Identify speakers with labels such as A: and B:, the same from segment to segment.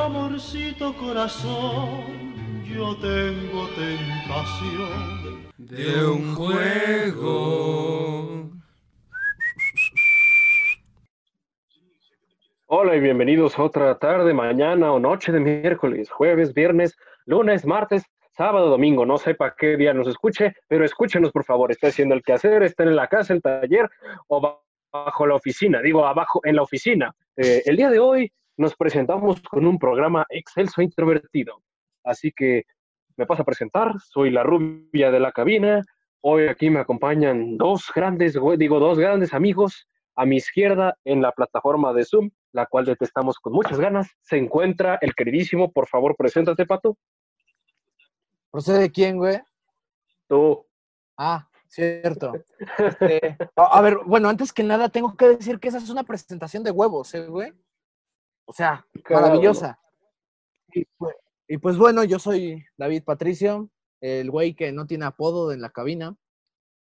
A: amorcito corazón, yo tengo tentación
B: de un juego.
C: Hola y bienvenidos a otra tarde, mañana o noche de miércoles, jueves, viernes, lunes, martes, sábado, domingo. No sé para qué día nos escuche, pero escúchenos por favor. Está haciendo el quehacer, está en la casa, el taller o bajo la oficina. Digo, abajo en la oficina. Eh, el día de hoy nos presentamos con un programa excelso e introvertido. Así que me paso a presentar. Soy la rubia de la cabina. Hoy aquí me acompañan dos grandes, digo, dos grandes amigos a mi izquierda, en la plataforma de Zoom, la cual detestamos con muchas ganas, se encuentra el queridísimo, por favor, preséntate, Pato.
D: ¿Procede quién, güey?
C: Tú.
D: Ah, cierto. Este, a, ver, bueno, antes que nada tengo que decir que esa es una presentación de huevos, ¿eh, güey? O sea, maravillosa. Y pues, y pues bueno, yo soy David Patricio, el güey que no tiene apodo en la cabina.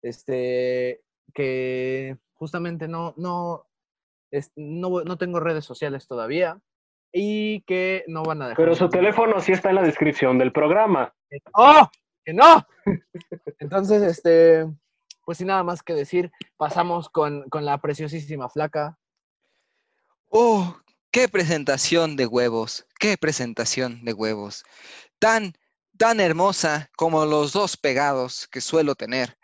D: Este, que justamente no, no, no, tengo redes sociales todavía y que no van a dejar.
C: Pero su teléfono sí está en la descripción del programa.
D: ¡Oh! ¡Que no! Entonces, este, pues sin nada más que decir, pasamos con, con la preciosísima flaca.
E: ¡Oh! ¡Qué presentación de huevos! ¡Qué presentación de huevos! Tan, tan hermosa como los dos pegados que suelo tener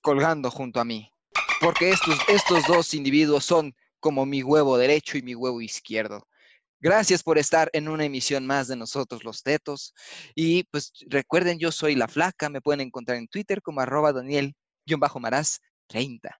E: colgando junto a mí porque estos, estos dos individuos son como mi huevo derecho y mi huevo izquierdo. Gracias por estar en una emisión más de nosotros los tetos. Y pues recuerden, yo soy La Flaca, me pueden encontrar en Twitter como arroba Daniel-Maraz30.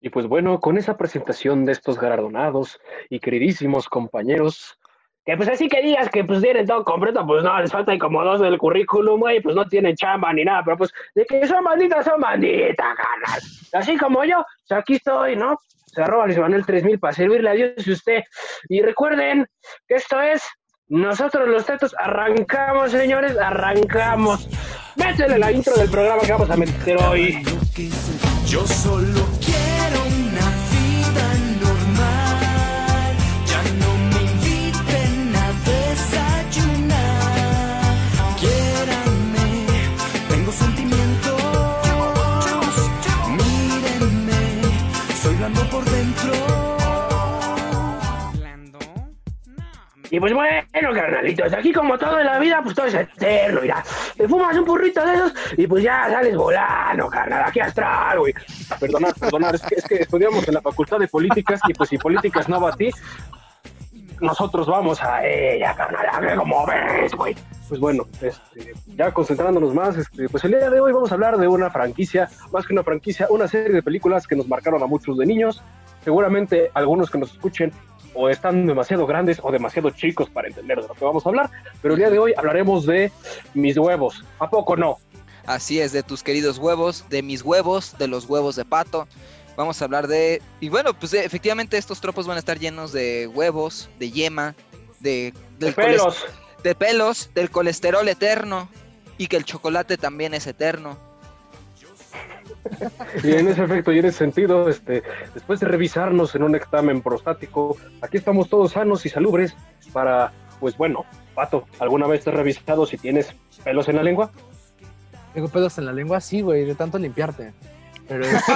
C: Y pues bueno, con esa presentación de estos galardonados y queridísimos compañeros, que pues así que digas que pues tienen todo completo, pues no, les falta como dos del currículum, güey, pues no tienen chamba ni nada, pero pues de que son banditas, son banditas, canal. Así como yo, pues aquí estoy, ¿no? Se arroba Luis Manuel 3000 para servirle a Dios y usted. Y recuerden que esto es nosotros los tetos arrancamos, señores, arrancamos. Métele la intro del programa que vamos a meter hoy.
A: Yo solo
C: Y pues bueno, carnalitos, aquí como todo en la vida, pues todo es eterno, mira. Te fumas un burrito de esos y pues ya sales volando, carnal, aquí astral, güey. Perdonad, perdonad, es que, es que estudiamos en la Facultad de Políticas y pues si Políticas no va a ti, nosotros vamos a ella, carnal, como ves, güey. Pues bueno, este, ya concentrándonos más, este, pues el día de hoy vamos a hablar de una franquicia, más que una franquicia, una serie de películas que nos marcaron a muchos de niños. Seguramente algunos que nos escuchen o están demasiado grandes o demasiado chicos para entender de lo que vamos a hablar, pero el día de hoy hablaremos de mis huevos. ¿A poco no?
E: Así es, de tus queridos huevos, de mis huevos, de los huevos de pato. Vamos a hablar de... Y bueno, pues efectivamente estos tropos van a estar llenos de huevos, de yema, de...
C: De pelos.
E: De pelos, del colesterol eterno y que el chocolate también es eterno
C: y en ese efecto y en ese sentido, este, después de revisarnos en un examen prostático, aquí estamos todos sanos y salubres para, pues bueno, Pato, ¿alguna vez te has revisado si tienes pelos en la lengua?
D: Tengo pelos en la lengua, sí, güey, de tanto limpiarte. Pero este...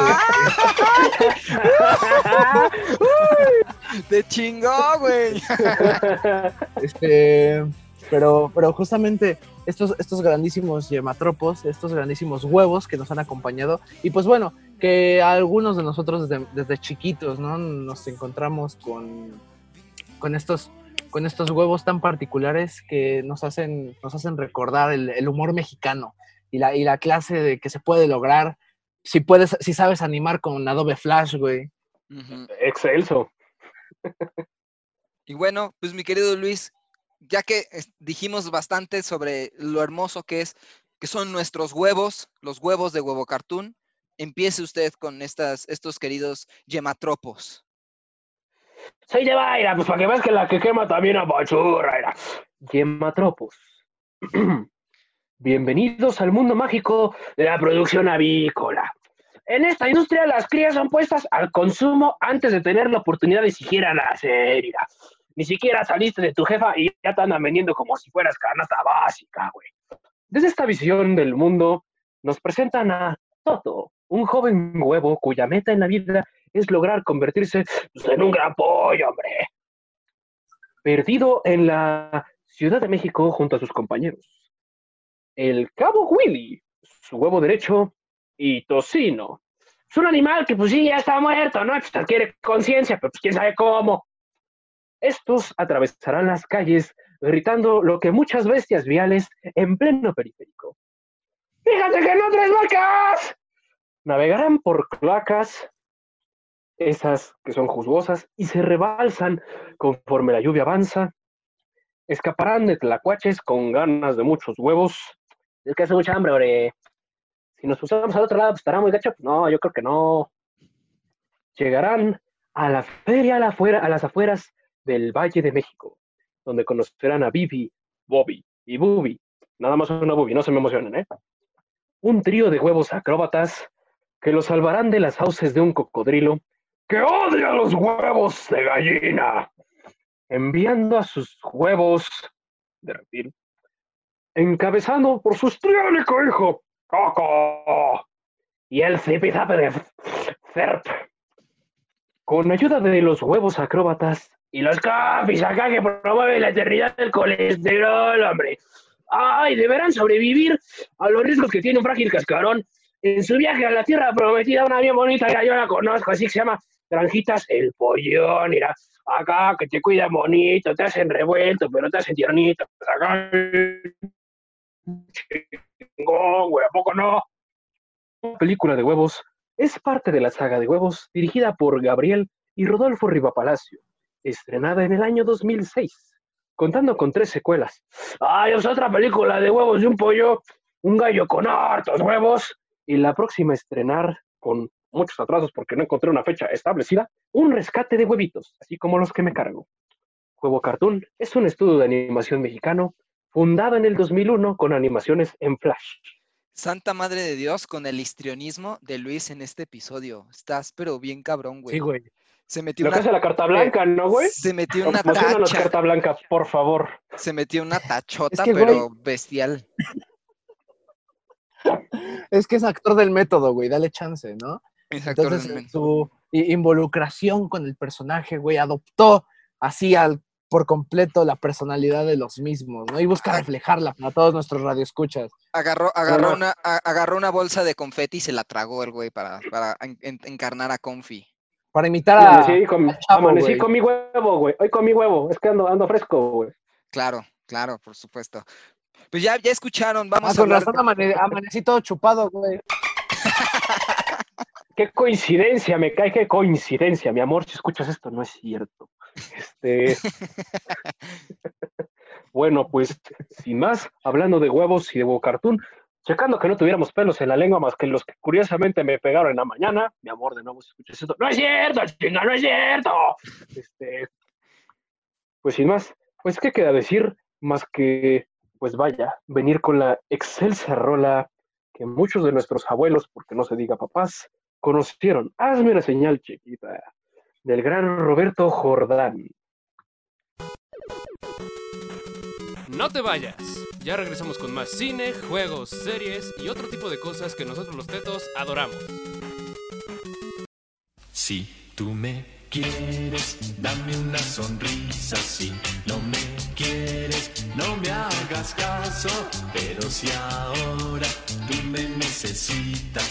E: ¡Te chingó, güey!
D: este... Pero, pero justamente estos, estos grandísimos yematropos, estos grandísimos huevos que nos han acompañado. Y pues bueno, que algunos de nosotros desde, chiquitos, ¿no? Nos encontramos con, con, estos, con estos huevos tan particulares que nos hacen, nos hacen recordar el, humor mexicano y la, y la clase de que se puede lograr si puedes, si sabes animar con Adobe Flash, güey.
C: Excelso.
E: Y bueno, pues mi querido Luis, ya que dijimos bastante sobre lo hermoso que es, que son nuestros huevos, los huevos de huevo cartoon, empiece usted con estas, estos queridos yematropos.
C: Soy de Baira, pues para que veas que la que quema también apachurra. Era. Yematropos. Bienvenidos al mundo mágico de la producción avícola. En esta industria las crías son puestas al consumo antes de tener la oportunidad de siquiera nacer. Ni siquiera saliste de tu jefa y ya te andan vendiendo como si fueras canasta básica, güey. Desde esta visión del mundo, nos presentan a Toto, un joven huevo cuya meta en la vida es lograr convertirse pues, en un gran pollo, hombre. Perdido en la Ciudad de México junto a sus compañeros. El cabo Willy, su huevo derecho y tocino. Es un animal que pues sí, ya está muerto, ¿no? Pues adquiere conciencia, pero pues quién sabe cómo. Estos atravesarán las calles gritando lo que muchas bestias viales en pleno periférico. ¡Fíjate que no tres vacas! Navegarán por cloacas, esas que son juzgosas, y se rebalsan conforme la lluvia avanza. Escaparán de tlacuaches con ganas de muchos huevos. Es que hace mucha hambre, ore. Si nos pusamos al otro lado, pues estará muy gacho. No, yo creo que no. Llegarán a la feria a, la afuera, a las afueras del Valle de México, donde conocerán a Bibi, Bobby y Bubi. Nada más una Bubi, no se me emocionen, ¿eh? Un trío de huevos acróbatas que los salvarán de las fauces de un cocodrilo que odia los huevos de gallina, enviando a sus huevos de reptil, encabezando por su histriónico hijo, Coco, y el zipizape de Zerp. Con ayuda de los huevos acróbatas y los cafis acá que promueven la eternidad del colesterol, hombre. Ay, deberán sobrevivir a los riesgos que tiene un frágil cascarón en su viaje a la tierra prometida, una bien bonita, ya yo la conozco, así que se llama Granjitas El Pollón, mira, acá que te cuidan bonito, te hacen revuelto, pero te hacen tiernito, acá chingón, güey, ¿a poco no? Película de huevos es parte de la saga de huevos dirigida por Gabriel y Rodolfo Rivapalacio, estrenada en el año 2006, contando con tres secuelas. ¡Ay, es otra película de huevos de un pollo! Un gallo con hartos huevos. Y la próxima a estrenar con muchos atrasos porque no encontré una fecha establecida, un rescate de huevitos, así como los que me cargo. Huevo Cartoon es un estudio de animación mexicano fundado en el 2001 con animaciones en Flash.
E: Santa Madre de Dios con el histrionismo de Luis en este episodio. Estás pero bien cabrón, güey.
F: Sí, güey.
E: Se metió
C: Lo que
E: una,
C: hace la carta blanca, ¿no, güey?
E: se metió una tacha.
C: carta blanca, por favor.
E: Se metió una tachota,
F: que,
E: pero bestial.
F: Es que es actor del método, güey, dale chance, ¿no?
E: Exacto.
F: Entonces, en
E: realmente.
F: su involucración con el personaje, güey, adoptó así al, por completo la personalidad de los mismos, ¿no? Y busca reflejarla para todos nuestros radioescuchas.
E: Agarró, agarró, una, a- agarró una bolsa de confeti y se la tragó el güey para, para en- en- encarnar a Confi.
F: Para imitar a...
C: Amanecí, con,
F: al chavo,
C: amanecí
F: güey.
C: con mi huevo, güey. Hoy con mi huevo. Es que ando, ando fresco, güey.
E: Claro, claro, por supuesto. Pues ya, ya escucharon,
F: Ah,
E: vamos a
F: con
E: hablar.
F: razón amane- amanecí todo chupado, güey.
C: Qué coincidencia, me cae, qué coincidencia. Mi amor, si escuchas esto, no es cierto. Este. bueno, pues, sin más, hablando de huevos y de huevo cartoon, checando que no tuviéramos pelos en la lengua más que los que curiosamente me pegaron en la mañana. Mi amor, de nuevo, si escuchas esto, no es cierto, chinga, no es cierto. Este. Pues sin más, pues, ¿qué queda decir? Más que, pues vaya, venir con la excelsa rola que muchos de nuestros abuelos, porque no se diga papás, conocieron. Hazme una señal chiquita. Del gran Roberto Jordán.
A: No te vayas. Ya regresamos con más cine, juegos, series y otro tipo de cosas que nosotros los tetos adoramos.
G: Si tú me quieres, dame una sonrisa. Si no me quieres, no me hagas caso. Pero si ahora tú me necesitas,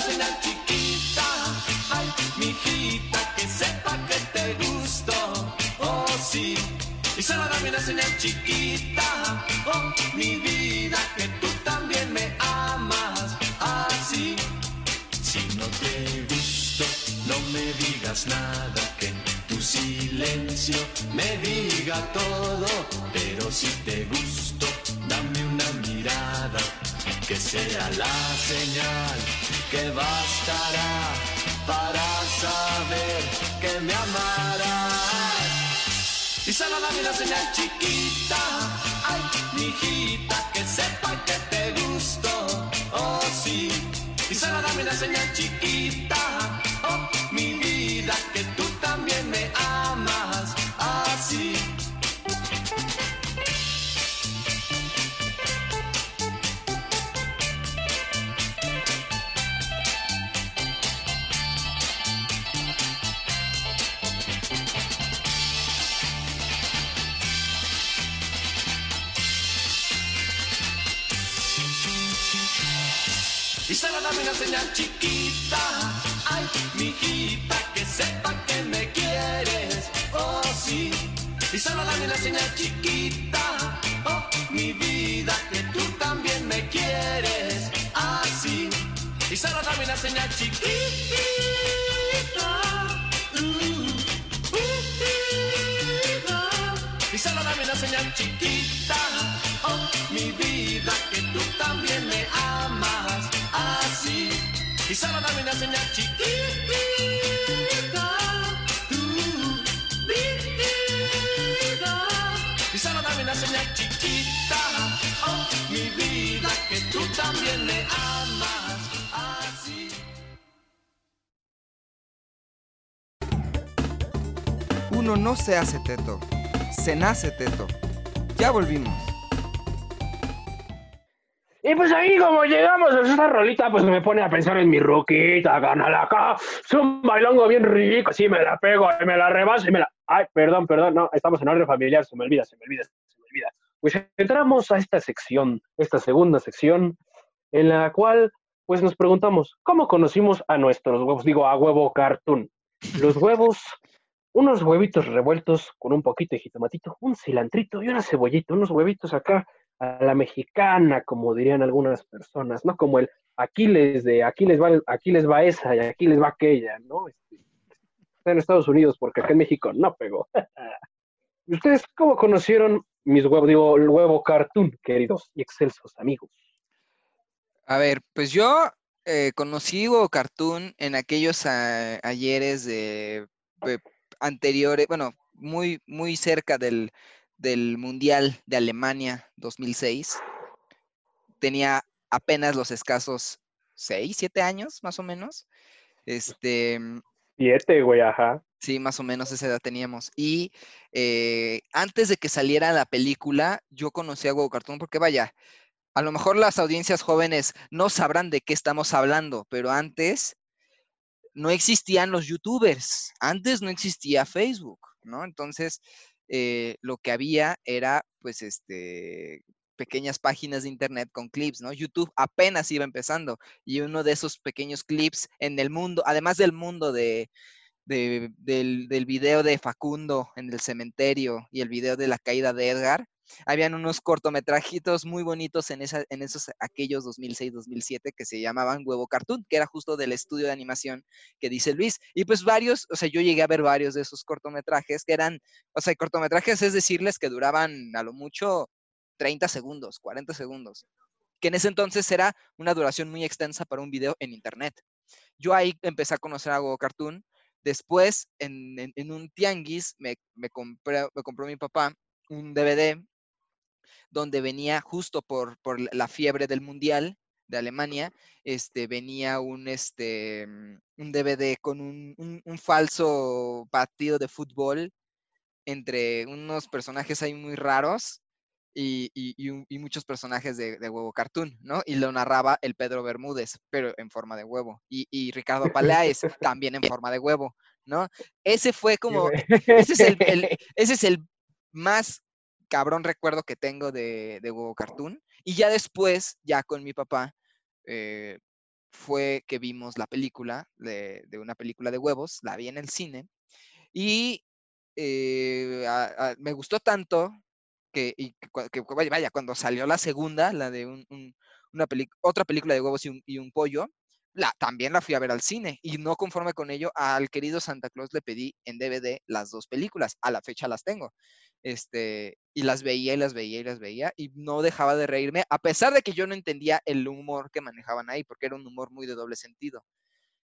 G: señal chiquita, ay, mijita, que sepa que te gusto, oh sí. Y solo dame una señal chiquita, oh mi vida, que tú también me amas, así. Si no te gusto, no me digas nada, que tu silencio me diga todo. sea la señal que bastará para saber que me amarás. Y solo dame la señal chiquita, ay, mijita, que sepa que te gusto, oh sí. Y solo dame la señal chiquita. Una señal chiquita, ay, mijita, que sepa que me quieres, oh sí. Y solo dame una señal chiquita, oh, mi vida, que tú también me quieres, así. Y solo dame una señal chiquita. Solo dame una señal chiquita, uh, vida. Solo dame una señal chiquita, oh, mi vida, que tú también me amas así.
E: Uno no se hace teto, se nace teto. Ya volvimos.
C: Y pues ahí como llegamos a esa rolita, pues me pone a pensar en mi roquita, canal acá. Es un bailongo bien rico, así me la pego, y me la rebaso y me la... Ay, perdón, perdón, no, estamos en orden familiar, se me olvida, se me olvida, se me olvida. Pues entramos a esta sección, esta segunda sección, en la cual pues nos preguntamos, ¿cómo conocimos a nuestros huevos? Digo, a huevo cartoon. Los huevos, unos huevitos revueltos con un poquito de jitomatito, un cilantrito y una cebollita, unos huevitos acá a la mexicana, como dirían algunas personas, ¿no? Como el Aquiles de aquí les va, aquí les va esa y aquí les va aquella, ¿no? Este, en Estados Unidos porque acá en México no pegó. ¿Y ustedes cómo conocieron mis huevos, digo, el huevo cartoon, queridos y excelsos amigos?
E: A ver, pues yo eh, conocí Huevo Cartoon en aquellos ayeres de, de anteriores, bueno, muy, muy cerca del, del Mundial de Alemania 2006. Tenía apenas los escasos 6, 7 años, más o menos. Este,
C: Siete, güey, ajá.
E: Sí, más o menos esa edad teníamos. Y eh, antes de que saliera la película, yo conocí a Huevo Cartoon porque vaya, a lo mejor las audiencias jóvenes no sabrán de qué estamos hablando, pero antes no existían los youtubers, antes no existía Facebook, ¿no? Entonces, eh, lo que había era, pues, este, pequeñas páginas de internet con clips, ¿no? YouTube apenas iba empezando y uno de esos pequeños clips en el mundo, además del mundo de, de- del, del video de Facundo en el cementerio y el video de la caída de Edgar, habían unos cortometrajitos muy bonitos en, esa, en esos aquellos 2006-2007 que se llamaban Huevo Cartoon, que era justo del estudio de animación que dice Luis. Y pues varios, o sea, yo llegué a ver varios de esos cortometrajes que eran, o sea, cortometrajes es decirles que duraban a lo mucho 30 segundos, 40 segundos, que en ese entonces era una duración muy extensa para un video en internet. Yo ahí empecé a conocer a Huevo Cartoon. Después, en, en- en un tianguis, me, me, compré, me compró mi papá un DVD donde venía justo por, por la fiebre del Mundial de Alemania, este, venía un, este, mm, un DVD con un, un- un falso partido de fútbol entre unos personajes ahí muy raros y, y- y un- y muchos personajes de, de huevo cartoon, ¿no? Y lo narraba el Pedro Bermúdez, pero en forma de huevo. Y, y Ricardo Paláez, también en forma de huevo, ¿no? Ese fue como, ese es el, el- ese es el más cabrón recuerdo que tengo de, de Huevo Cartoon. Y ya después, ya con mi papá, eh, fue que vimos la película de, una película de huevos, la vi en el cine. Y eh, me gustó tanto que, y que vaya, cuando salió la segunda, la de un- un- una otra película de huevos y un, y un pollo, la, también la fui a ver al cine. Y no conforme con ello, al querido Santa Claus le pedí en DVD las dos películas. A la fecha las tengo. Este, y las veía y las veía y las veía y no dejaba de reírme, a pesar de que yo no entendía el humor que manejaban ahí, porque era un humor muy de doble sentido.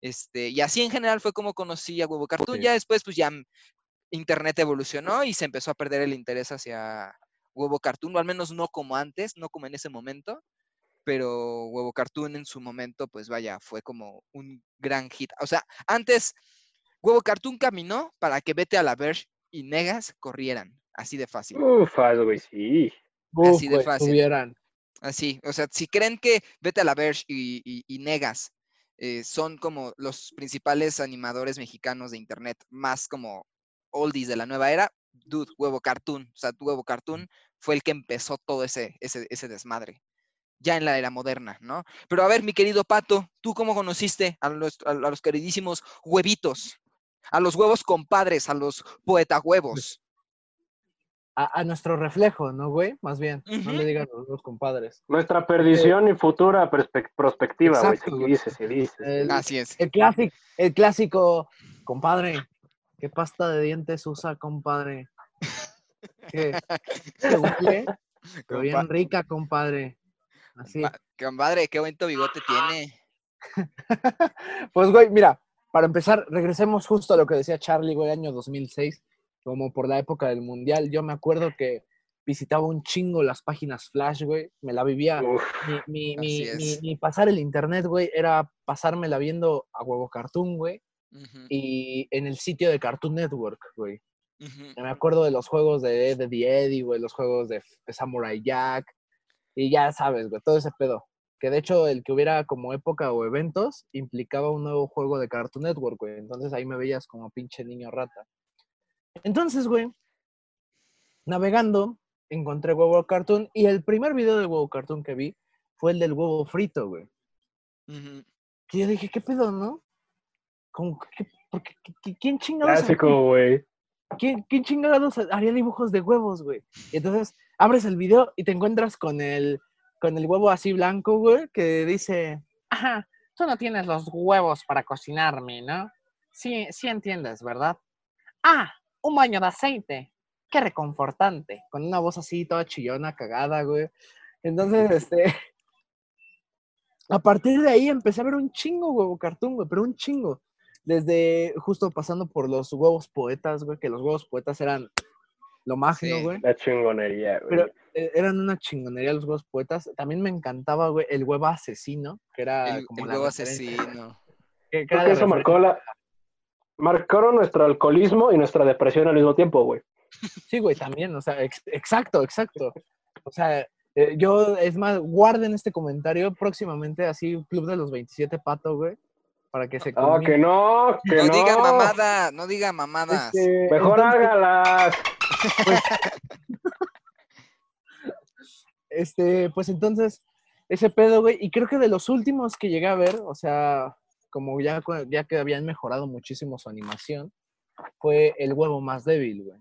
E: Este, y así en general fue como conocí a Huevo Cartoon. Ya después, pues ya Internet evolucionó y se empezó a perder el interés hacia Huevo Cartoon, o al menos no como antes, no como en ese momento. Pero Huevo Cartoon en su momento, pues vaya, fue como un gran hit. O sea, antes Huevo Cartoon caminó para que Vete a la Verge y Negas corrieran, así de fácil.
C: Ufas, güey, sí.
D: Uf,
E: Así de fácil.
D: tuvieran.
E: Así, o sea, si creen que Vete a la Verge y, y- y Negas eh, son como los principales animadores mexicanos de internet, más como oldies de la nueva era, dude, Huevo Cartoon, o sea, Huevo Cartoon fue el que empezó todo ese, ese, ese desmadre, ya en la era moderna, ¿no? Pero a ver, mi querido Pato, ¿tú cómo conociste a los, a los queridísimos huevitos? A los huevos compadres, a los poeta huevos.
D: A, a nuestro reflejo, ¿no, güey? Más bien. No le digan los dos compadres.
C: Nuestra perdición y futura prospectiva, güey.
D: Exacto,
C: Se
D: güey.
C: dice, se dice. se
D: El-
C: dice.
E: Así es.
D: El clásico, el clásico, compadre, ¿qué pasta de dientes usa, compadre? ¿Qué? ¿Te huele? Pero bien rica, compadre. Así.
E: compa- compadre, qué bonito bigote tiene.
D: Pues, güey, mira, para empezar, regresemos justo a lo que decía Charlie, güey, año 2006, como por la época del Mundial. Yo me acuerdo que visitaba un chingo las páginas Flash, güey. Me la vivía.
C: Uf,
D: Mi, mi, mi, pasar el internet, güey, era pasármela viendo a huevo Cartoon, güey, y en el sitio de Cartoon Network, güey. Me acuerdo de los juegos de Ed, Eddie Eddie, güey, los juegos de, de Samurai Jack, y ya sabes, güey, todo ese pedo. Que de hecho el que hubiera como época o eventos implicaba un nuevo juego de Cartoon Network, güey. Entonces ahí me veías como pinche niño rata. Entonces, güey, navegando, encontré Huevo Cartoon y el primer video de Huevo Cartoon que vi fue el del huevo frito, güey.
E: Ujú.
D: Que yo dije, ¿qué pedo, no? Como, ¿qué- por qué- ¿Quién chingados
C: clásico, güey.
D: ¿Quién, quién chingados haría dibujos de huevos, güey? Y entonces abres el video y te encuentras con el, con el huevo así blanco, güey, que dice, ajá, tú no tienes los huevos para cocinarme, ¿no? Sí, sí entiendes, ¿verdad? Ah, un baño de aceite. Qué reconfortante. Con una voz así toda chillona, cagada, güey. Entonces, este... A partir de ahí empecé a ver un chingo huevo cartoon, güey, pero un chingo desde justo pasando por los huevos poetas, güey, que los huevos poetas eran lo máximo,
E: Sí.
D: güey.
C: La chingonería, güey.
D: Pero eh, eran una chingonería los huevos poetas. También me encantaba, güey, el huevo asesino, que era
E: El,
D: como
E: el
D: la
E: huevo
D: referencia-
E: asesino.
D: que- que
C: eso marcó la... Marcaron nuestro alcoholismo y nuestra depresión al mismo tiempo, güey.
D: Sí, güey, también, o sea, ex- exacto, exacto. O sea, eh, yo, es más, guarden este comentario próximamente, así, Club de los 27 Pato, güey, para que se culmine.
C: que no, que
E: No,
C: no.
E: diga mamada, no diga mamadas.
D: Este,
C: Mejor
D: entonces,
C: hágalas.
D: Este, pues entonces, ese pedo, güey, y creo que de los últimos que llegué a ver, o sea, como ya, ya que habían mejorado muchísimo su animación, fue el huevo más débil, güey,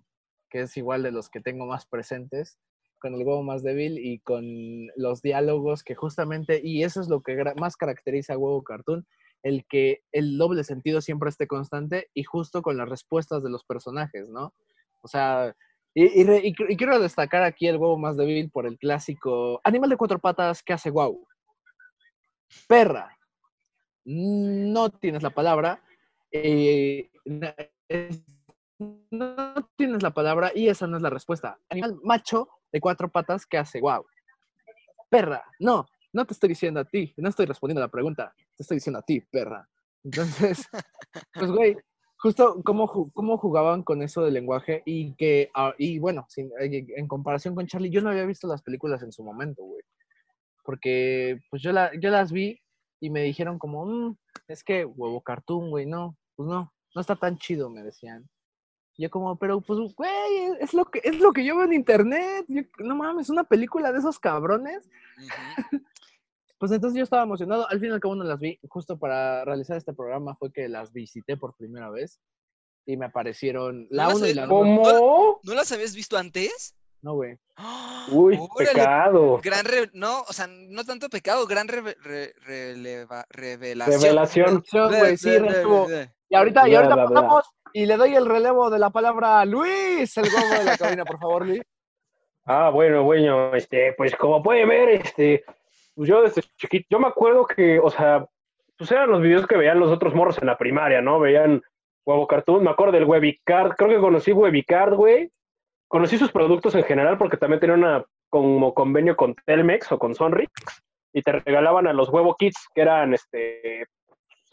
D: que es igual de los que tengo más presentes, con el huevo más débil y con los diálogos que justamente, y eso es lo que más caracteriza a huevo cartoon, el que el doble sentido siempre esté constante y justo con las respuestas de los personajes, ¿no? O sea, y, quiero destacar aquí el huevo más débil por el clásico animal de cuatro patas que hace guau. Perra. No tienes la palabra. eh, no tienes la palabra y esa no es la respuesta. Animal macho de cuatro patas que hace guau. Perra. No, no te estoy diciendo a ti. No estoy respondiendo a la pregunta. Te estoy diciendo a ti, perra. Entonces, pues, güey, justo cómo, cómo jugaban con eso del lenguaje y que, ah, y bueno, sin- eh, en comparación con Charlie, yo no había visto las películas en su momento, güey. Porque, pues yo, la, yo las vi y me dijeron como, "Mm, es que huevo cartoon, güey, no, pues no, no está tan chido, me decían. Y yo como, pero pues, güey, es lo que, es lo que yo veo en internet. yo- no mames, una película de esos cabrones. Pues entonces yo estaba emocionado. Al fin y al cabo no las vi. Justo para realizar este programa fue que las visité por primera vez. Y me aparecieron la
E: las
D: 1 y
E: he-
D: la 2.
C: ¿Cómo?
E: ¿No las habías visto antes?
D: No, güey.
C: Uy,
E: Órale,
C: pecado.
E: Gran re- no, o sea, no tanto pecado, gran re- releva- revelación.
C: Revelación.
D: Sí. Y ahorita, y ahorita pasamos y le doy el relevo de la palabra a Luis, el gogo de la cabina, por favor, Luis.
C: Ah, bueno, bueno, este, pues como pueden ver, este, pues yo desde chiquito, yo me acuerdo que, o sea, pues eran los videos que veían los otros morros en la primaria, ¿no? Veían Huevo Cartoon, me acuerdo del Webicard, creo que conocí Webicard, güey. Conocí sus productos en general porque también tenía una como convenio con Telmex o con Sonrix. y te regalaban a los huevo kits, que eran este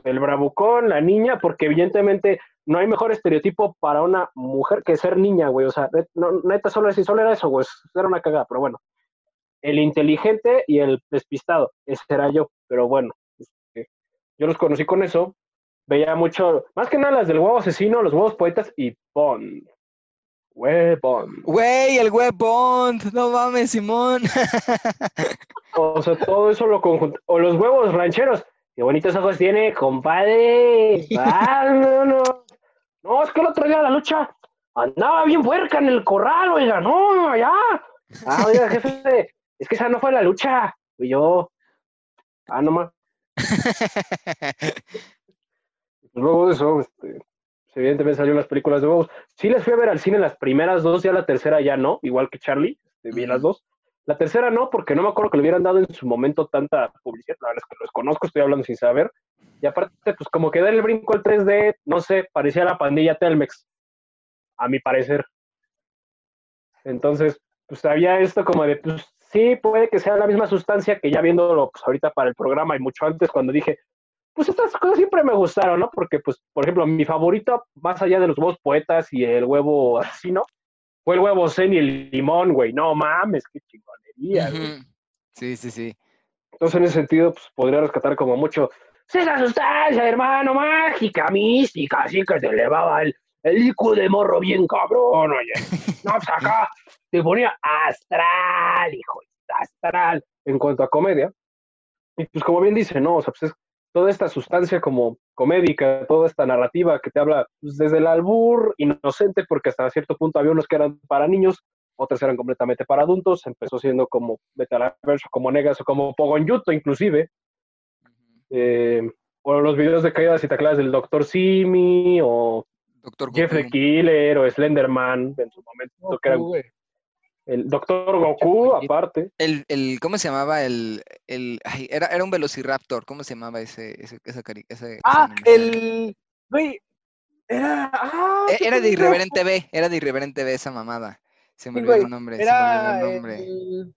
C: el bravucón, la niña, porque evidentemente no hay mejor estereotipo para una mujer que ser niña, güey. O sea, no, neta, solo, solo era eso, güey. Era una cagada, pero bueno. El inteligente y el despistado, ese era yo, pero bueno. Este, yo los conocí con eso. Veía mucho, más que nada las del huevo asesino, los huevos poetas y Bond. Bond.
E: Güey, el Bond. No mames, Simón.
C: o sea, todo eso lo conjunto. O los huevos rancheros. Qué bonitos ojos tiene, compadre. Ah, no, no. No, es que el otro día la lucha andaba bien puerca en el corral, oiga, no, ya. Ah, oiga, jefe, es que esa no fue la lucha. Fui yo. Ah, nomás. Luego de eso, este, evidentemente salieron las películas de huevos. Sí les fui a ver al cine las primeras dos, ya la tercera ya no, igual que Charlie, este, vi las dos. La tercera no, porque no me acuerdo que le hubieran dado en su momento tanta publicidad. La verdad es que los conozco, estoy hablando sin saber. Y aparte, pues como que dar el brinco al 3D, no sé, parecía la pandilla Telmex, a mi parecer. Entonces, pues había esto como de, pues sí, puede que sea la misma sustancia que ya viéndolo pues, ahorita para el programa y mucho antes cuando dije, pues estas cosas siempre me gustaron, ¿no? Porque, pues, por ejemplo, mi favorito, más allá de los huevos poetas y el huevo así, ¿no? Fue el huevo zen y el limón, güey. No mames, qué chingonería, güey.
E: Sí, sí, sí.
C: Entonces, en ese sentido, pues, podría rescatar como mucho, pues, esa sustancia, hermano, mágica, mística, así que se elevaba el, el de morro bien cabrón, oye. No, pues acá te ponía astral, hijo, astral. En cuanto a comedia, y pues como bien dice, ¿no? O sea, pues es toda esta sustancia como comédica, toda esta narrativa que te habla pues, desde el albur inocente, porque hasta cierto punto había unos que eran para niños, otros eran completamente para adultos, empezó siendo como Betalaverso, como Negas o como Pogon-Yuto inclusive, eh, o los videos de caídas y tacladas del Dr. Simi, o Doctor Jeffrey Killer, o Slenderman, en su momento, que eran el Doctor Goku, aparte.
E: El, el, ¿Cómo se llamaba? El, el era, era un Velociraptor. ¿Cómo se llamaba ese, ese, esa, ese
F: Ah, el. Güey. Era. Ah,
E: e, era de Irreverente B. Era de Irreverente B esa mamada. Se me olvidó el nombre.
F: Era
E: se me
F: olvidó el nombre. El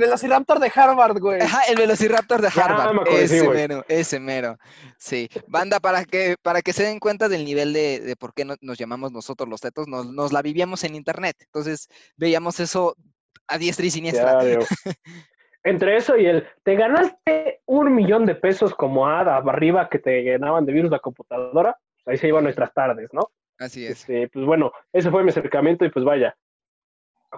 F: Velociraptor de Harvard, güey.
E: Ajá, el Velociraptor de Harvard. ese mero, ese mero. Sí. Banda, para que, para que se den cuenta del nivel de, de por qué nos llamamos nosotros los tetos, nos, nos, la vivíamos en internet. Entonces, veíamos eso a diestra y siniestra.
C: Entre eso y el, te ganaste un millón de pesos como Ada arriba que te ganaban de virus la computadora, pues ahí se iban nuestras tardes, ¿no?
E: Así es.
C: Este, pues bueno, ese fue mi acercamiento y pues vaya,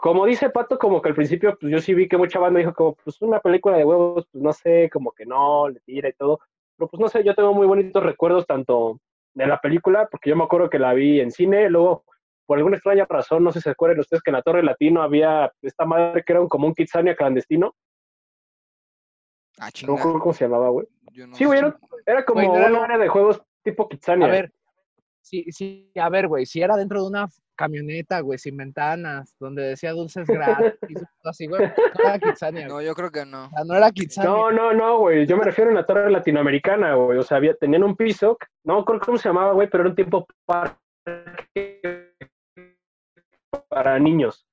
C: como dice Pato, como que al principio, pues yo sí vi que mucha banda dijo como, pues una película de huevos, pues no sé, como que no, le tira y todo. Pero pues no sé, yo tengo muy bonitos recuerdos tanto de la película, porque yo me acuerdo que la vi en cine, luego, por alguna extraña razón, no sé si se acuerdan ustedes que en la Torre Latino había esta madre que era un, como un Kitsania clandestino.
E: Ah,
C: no cómo se llamaba, güey. sí, güey, era, como una área de juegos tipo Kitsania.
F: A ver, sí, sí, a ver, güey, si era dentro de una camioneta, güey, sin ventanas, donde decía dulces gratis, así, güey. No era Kitsania.
E: No, yo creo que no.
F: no era Kitsania.
C: No, no, no, güey. Yo me refiero a la torre latinoamericana, güey. O sea, había, tenían un piso, no creo cómo se llamaba, güey, pero era un tiempo para, para niños.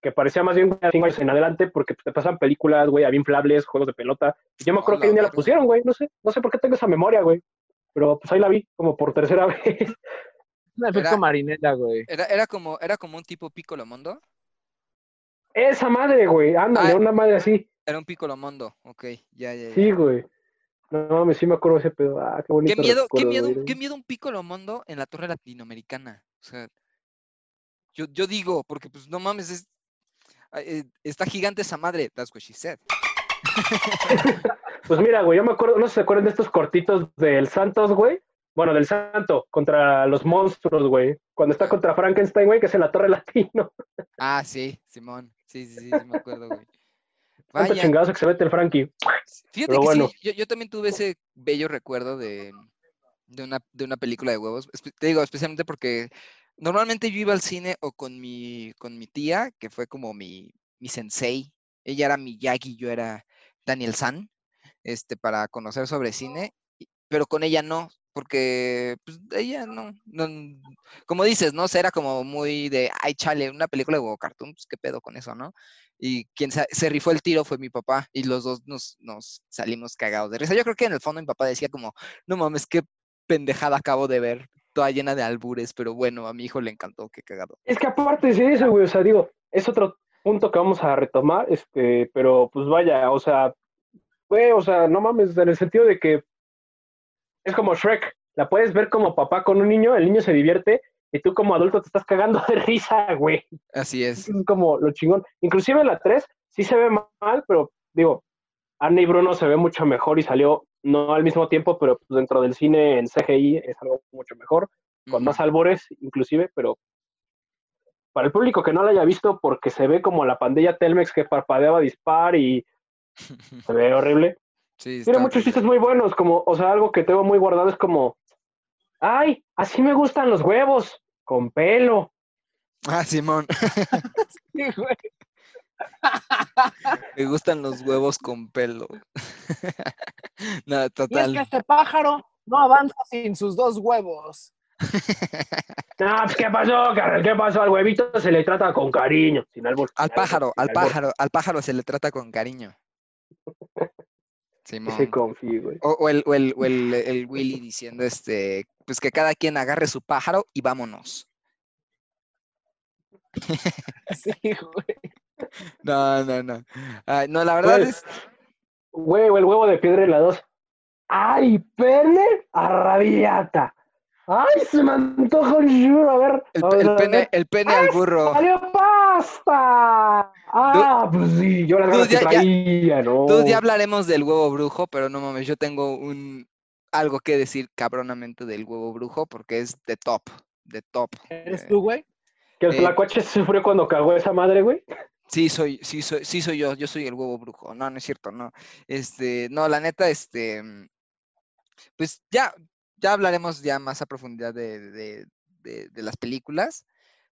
C: Que parecía más bien cinco años en adelante porque te pasan películas, güey, había inflables, juegos de pelota. Y yo me acuerdo que un día la pusieron, güey. No sé, no sé por qué tengo esa memoria, güey. Pero pues ahí la vi como por tercera vez.
F: Un efecto marinela, güey.
E: Era, era, como, era como un tipo Piccolo Mondo.
C: Esa madre, güey, ándale, ah, una madre así.
E: Era un Piccolo Mondo, ok, ya, ya, ya.
C: Sí, güey. No, me sí me acuerdo ese pedo. Ah, qué bonito.
E: Qué miedo, qué miedo, qué miedo un Piccolo Mondo en la torre latinoamericana. O sea, yo, yo digo, porque pues no mames, es, eh, está gigante esa madre. That's what she said.
C: pues mira, güey, yo me acuerdo, no sé si se acuerdan de estos cortitos del Santos, güey, bueno, del santo, contra los monstruos, güey. Cuando está contra Frankenstein, güey, que es en la Torre Latino.
E: Ah, sí, Simón. Sí, sí, sí, sí me acuerdo, güey.
C: Vaya. chingados que se mete el Frankie.
E: Fíjate que sí, yo, yo, también tuve ese bello recuerdo de, de, una, de una película de huevos. Te digo, especialmente porque normalmente yo iba al cine o con mi, con mi tía, que fue como mi, mi sensei. Ella era mi Yagi, yo era Daniel San, este, para conocer sobre cine, pero con ella no porque pues, ella no, no, como dices, ¿no? era como muy de, ay, chale, una película de Cartoon, pues qué pedo con eso, ¿no? y quien se rifó el tiro fue mi papá y los dos nos, nos salimos cagados de risa. Yo creo que en el fondo mi papá decía como, no mames, qué pendejada acabo de ver, toda llena de albures, pero bueno, a mi hijo le encantó, qué cagado.
C: Es que aparte de eso, güey, o sea, digo, es otro punto que vamos a retomar, este, pero pues vaya, o sea, güey, o sea, no mames, en el sentido de que es como Shrek, la puedes ver como papá con un niño, el niño se divierte y tú como adulto te estás cagando de risa, güey.
E: Así es.
C: Es como lo chingón. Inclusive la 3 sí se ve mal, pero digo, Anne y Bruno se ve mucho mejor y salió no al mismo tiempo, pero pues, dentro del cine en CGI es algo mucho mejor, con más albores inclusive, pero para el público que no la haya visto, porque se ve como la pandilla Telmex que parpadeaba dispar y se ve horrible.
E: Sí,
C: Tiene muchos chistes muy buenos, como, o sea, algo que tengo muy guardado es como, ay, así me gustan los huevos, con pelo.
E: Ah, Simón,
D: Sí, güey.
E: me gustan los huevos con pelo. no,
D: Y es
E: total.
D: que este pájaro no avanza sin sus dos huevos.
C: No, pues, ¿qué pasó, carnal? ¿Qué pasó? Al huevito se le trata con cariño, sin albur.
E: Al
C: sin
E: pájaro, al pájaro, al pájaro se le trata con cariño. Simón.
C: se confíe, güey.
E: O, o el, o el, o el- el Willy diciendo este, pues que cada quien agarre su pájaro y vámonos.
D: Sí, güey.
E: No, no, no. Ay, no, la verdad
C: Güey.
E: es.
C: Güey, el huevo de piedra y la dos. ¡Ay, pene arrabiata! ¡Ay, se me antoja un churro! A ver,
E: El, el
C: a
E: pene,
C: ver.
E: el pene al burro.
C: ¡Salió pasta! Ah, pues sí, yo
E: tú
C: ganas que
E: ya- ya-
C: traía, ¿no?
E: Tú ya hablaremos del huevo brujo, pero no mames, yo tengo un algo que decir cabronamente del huevo brujo porque es de top, de top.
D: ¿Eres
E: eh,
D: tú, güey?
C: Que el
E: eh,
C: tlacuache sufrió cuando cagó esa madre, güey.
E: Sí, soy, sí, soy, sí soy yo, yo soy el huevo brujo. No, no es cierto, no. Este, no, la neta, este, pues ya, ya hablaremos ya más a profundidad de, de- de- de las películas,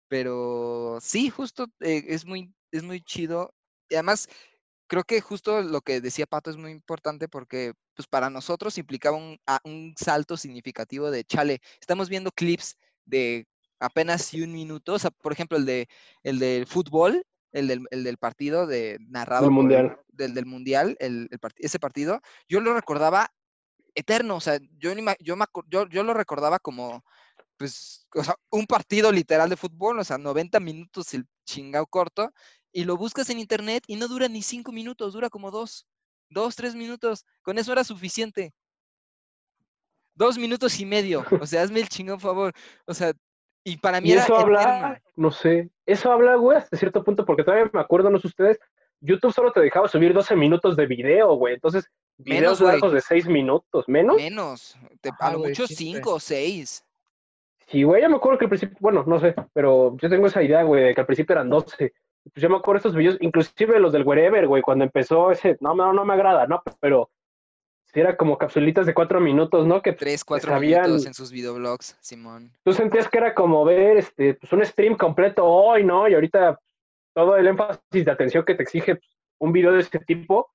E: pero sí, justo eh, es muy, es muy chido. Y además, creo que justo lo que decía Pato es muy importante porque, pues para nosotros implicaba un, a- un salto significativo de, chale, estamos viendo clips de apenas un minuto, o sea, por ejemplo, el de el del fútbol, el del, el del partido de narrado por el-
C: mundial.
E: del, del mundial, el, el part- ese partido, yo lo recordaba eterno, o sea, yo, yo, me yo, yo lo recordaba como, pues, o sea, un partido literal de fútbol, o sea, 90 minutos el chingao corto, y lo buscas en internet y no dura ni cinco minutos, dura como dos, dos, tres minutos, con eso era suficiente. Dos minutos y medio, o sea, hazme el chingón favor, o sea, y para mí
C: Y
E: era
C: eso
E: eterno.
C: habla, no sé, eso habla, güey, hasta cierto punto, porque todavía me acuerdo, no sé ustedes, YouTube solo te dejaba subir 12 minutos de video, güey, entonces, videos
E: Menos,
C: largos de 6 minutos, ¿menos?
E: Menos, te- a
D: Ajá,
E: lo mucho cinco o seis.
C: Sí, güey, yo me acuerdo que al principio, bueno, no sé, pero yo tengo esa idea, güey, de que al principio eran 12. Pues yo me acuerdo de estos videos, inclusive los del Wherever, güey, cuando empezó ese, no, no, no me agrada, ¿no? Pero sí era como capsulitas de cuatro minutos, ¿no? Que
E: Tres, cuatro
C: sabían-
E: minutos en sus videoblogs, Simón.
C: tú sentías que era como ver este, pues un stream completo hoy, ¿no? Y ahorita todo el énfasis de atención que te exige un video de ese tipo,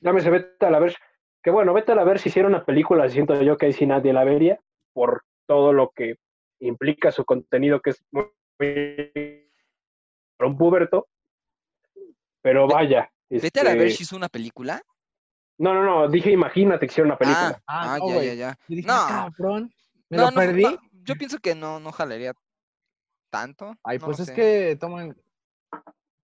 C: Llámese Vete a la ver, que bueno, Vete a la ver si hiciera una película, siento yo que ahí sí nadie la vería, por todo lo que implica su contenido, que es muy, muy- para un puberto, pero vaya.
E: Vete a la ver
C: este,
E: si hizo una película.
C: No, no, no, dije imagínate que hiciera una película.
E: Ah,
D: Ah,
E: ah,
D: no,
E: ya, ya, ya.
D: Y dije,
E: No.
D: "Ah, cabrón, me
E: No,
D: lo
E: no,
D: perdí.
E: no, yo pienso que no, no jalaría tanto.
D: Ay,
E: no
D: pues es
E: sé.
D: que toman.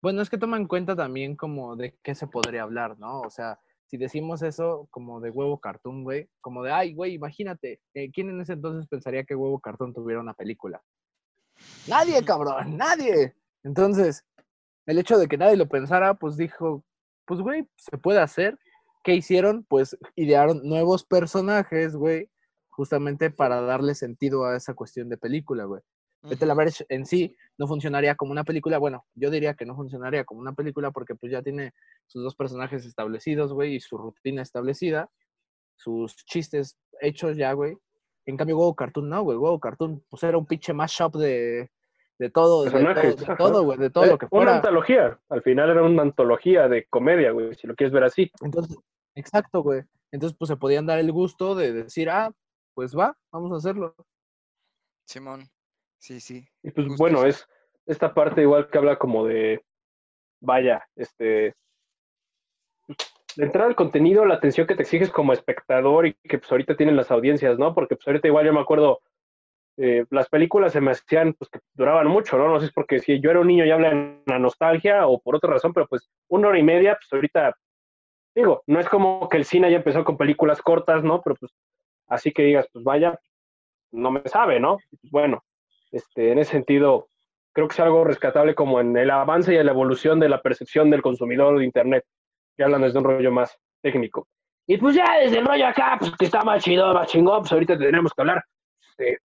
D: Bueno, es que toma en cuenta también como de qué se podría hablar, ¿no? O sea, si decimos eso como de huevo cartoon, güey, como de, ay, güey, imagínate, eh, ¿quién en ese entonces pensaría que huevo cartoon tuviera una película? Nadie, cabrón, nadie. Entonces, el hecho de que nadie lo pensara, pues dijo, pues, güey, se puede hacer. ¿Qué hicieron? Pues idearon nuevos personajes, güey, justamente para darle sentido a esa cuestión de película, güey. Vete a la
E: Ujú.
D: ver en sí no funcionaría como una película. Bueno, yo diría que no funcionaría como una película porque pues ya tiene sus dos personajes establecidos, güey, y su rutina establecida, sus chistes hechos ya, güey. En cambio, Huevo Cartoon no, güey. Huevo Cartoon pues era un pinche mashup de, de todo, de todo,
C: Personajes,
D: de todo, güey, de todo
C: Eh,
D: lo que
C: Una
D: fuera.
C: antología, al final era una antología de comedia, güey, si lo quieres ver así.
D: Entonces, exacto, güey. Entonces, pues se podían dar el gusto de decir, ah, pues va, vamos a hacerlo.
E: Simón. Sí, sí.
C: Y pues
E: Justo
C: bueno, es esta parte igual que habla como de, vaya, este, de entrada al contenido, la atención que te exiges como espectador y que pues ahorita tienen las audiencias, ¿no? Porque pues ahorita igual yo me acuerdo, eh, las películas se me hacían, pues que duraban mucho, ¿no? No sé si es porque si yo era un niño ya habla en la nostalgia o por otra razón, pero pues una hora y media, pues ahorita, digo, no es como que el cine ya empezó con películas cortas, ¿no? Pero pues así que digas, pues vaya, no me sabe, ¿no? Pues, bueno, este, en ese sentido, creo que es algo rescatable como en el avance y la evolución de la percepción del consumidor de Internet que hablan desde un rollo más técnico. Y pues ya desde el rollo acá, pues que está más chido, más chingón, pues ahorita tenemos que hablar este,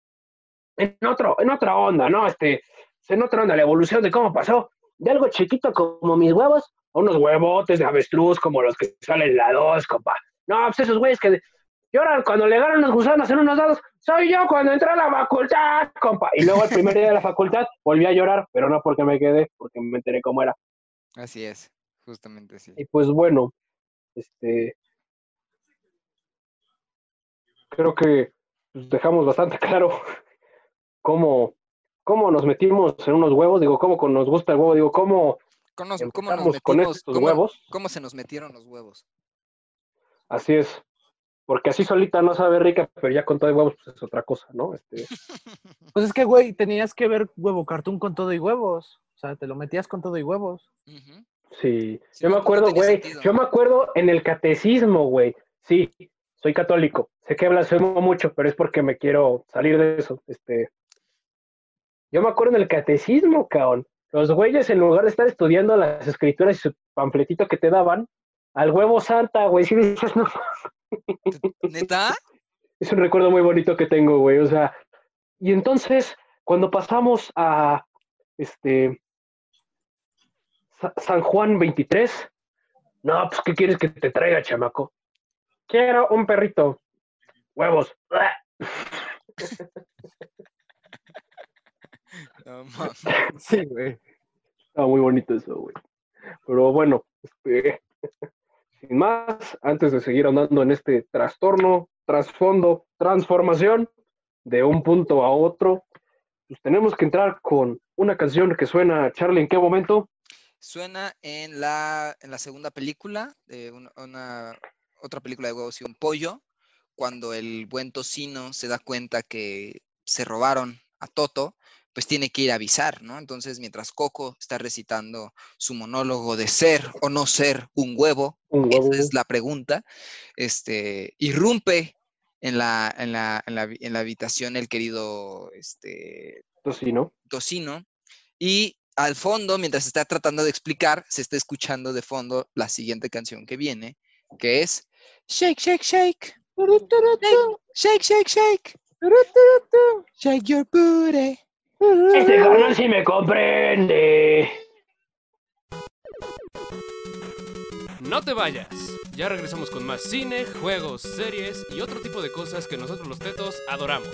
C: en, otro, en otra onda, ¿no? Este, en otra onda, la evolución de cómo pasó de algo chiquito como mis huevos a unos huevotes de avestruz como los que salen la dos, compa. No, pues esos güeyes que cuando le ganan los gusanos en unos dados, soy yo cuando entré a la facultad, compa. Y luego el primer día de la facultad volví a llorar, pero no porque me quedé, porque me enteré cómo era.
E: Así es. Justamente sí.
C: Y pues bueno, este creo que pues, dejamos bastante claro cómo, cómo nos metimos en unos huevos, digo, cómo nos gusta el huevo, digo, cómo,
E: ¿Cómo, nos
C: con estos huevos.
E: ¿Cómo se nos metieron los huevos?
C: Así es. Porque así solita no sabe rica, pero ya con todo y huevos pues es otra cosa, ¿no? Este...
F: Pues es que, güey, tenías que ver huevo cartoon con todo y huevos. O sea, te lo metías con todo y huevos.
C: Sí, yo me acuerdo, güey, yo me acuerdo en el catecismo, güey. Sí, soy católico. Sé que blasfemo mucho, pero es porque me quiero salir de eso. Este, yo me acuerdo en el catecismo, cabrón. Los güeyes, en lugar de estar estudiando las escrituras y su panfletito que te daban, al huevo santa, güey, sí dices, no.
E: ¿Neta?
C: Es un recuerdo muy bonito que tengo, güey. O sea, y entonces, cuando pasamos a este San Juan 23. No, pues, ¿qué quieres que te traiga, chamaco? Quiero un perrito. Huevos.
F: sí, güey.
C: Está muy bonito eso, güey. Pero bueno, este, sin más, antes de seguir andando en este trastorno, trasfondo, transformación de un punto a otro, pues tenemos que entrar con una canción que suena, Charlie, ¿en qué momento?
E: Suena en la, en la segunda película, de una, otra película de huevos y un pollo, cuando el buen tocino se da cuenta que se robaron a Toto, pues tiene que ir a avisar, ¿no? Entonces, mientras Coco está recitando su monólogo de ser o no ser un huevo, esa es la pregunta, este, irrumpe en la, en la, en la, en la habitación el querido este,
C: Tocino.
E: Tocino y al fondo, mientras está tratando de explicar, se está escuchando de fondo la siguiente canción que viene, que es Shake, shake, shake. Shake, shake, shake. Shake your booty.
C: Este canal sí me comprende.
A: No te vayas. Ya regresamos con más cine, juegos, series y otro tipo de cosas que nosotros los tetos adoramos.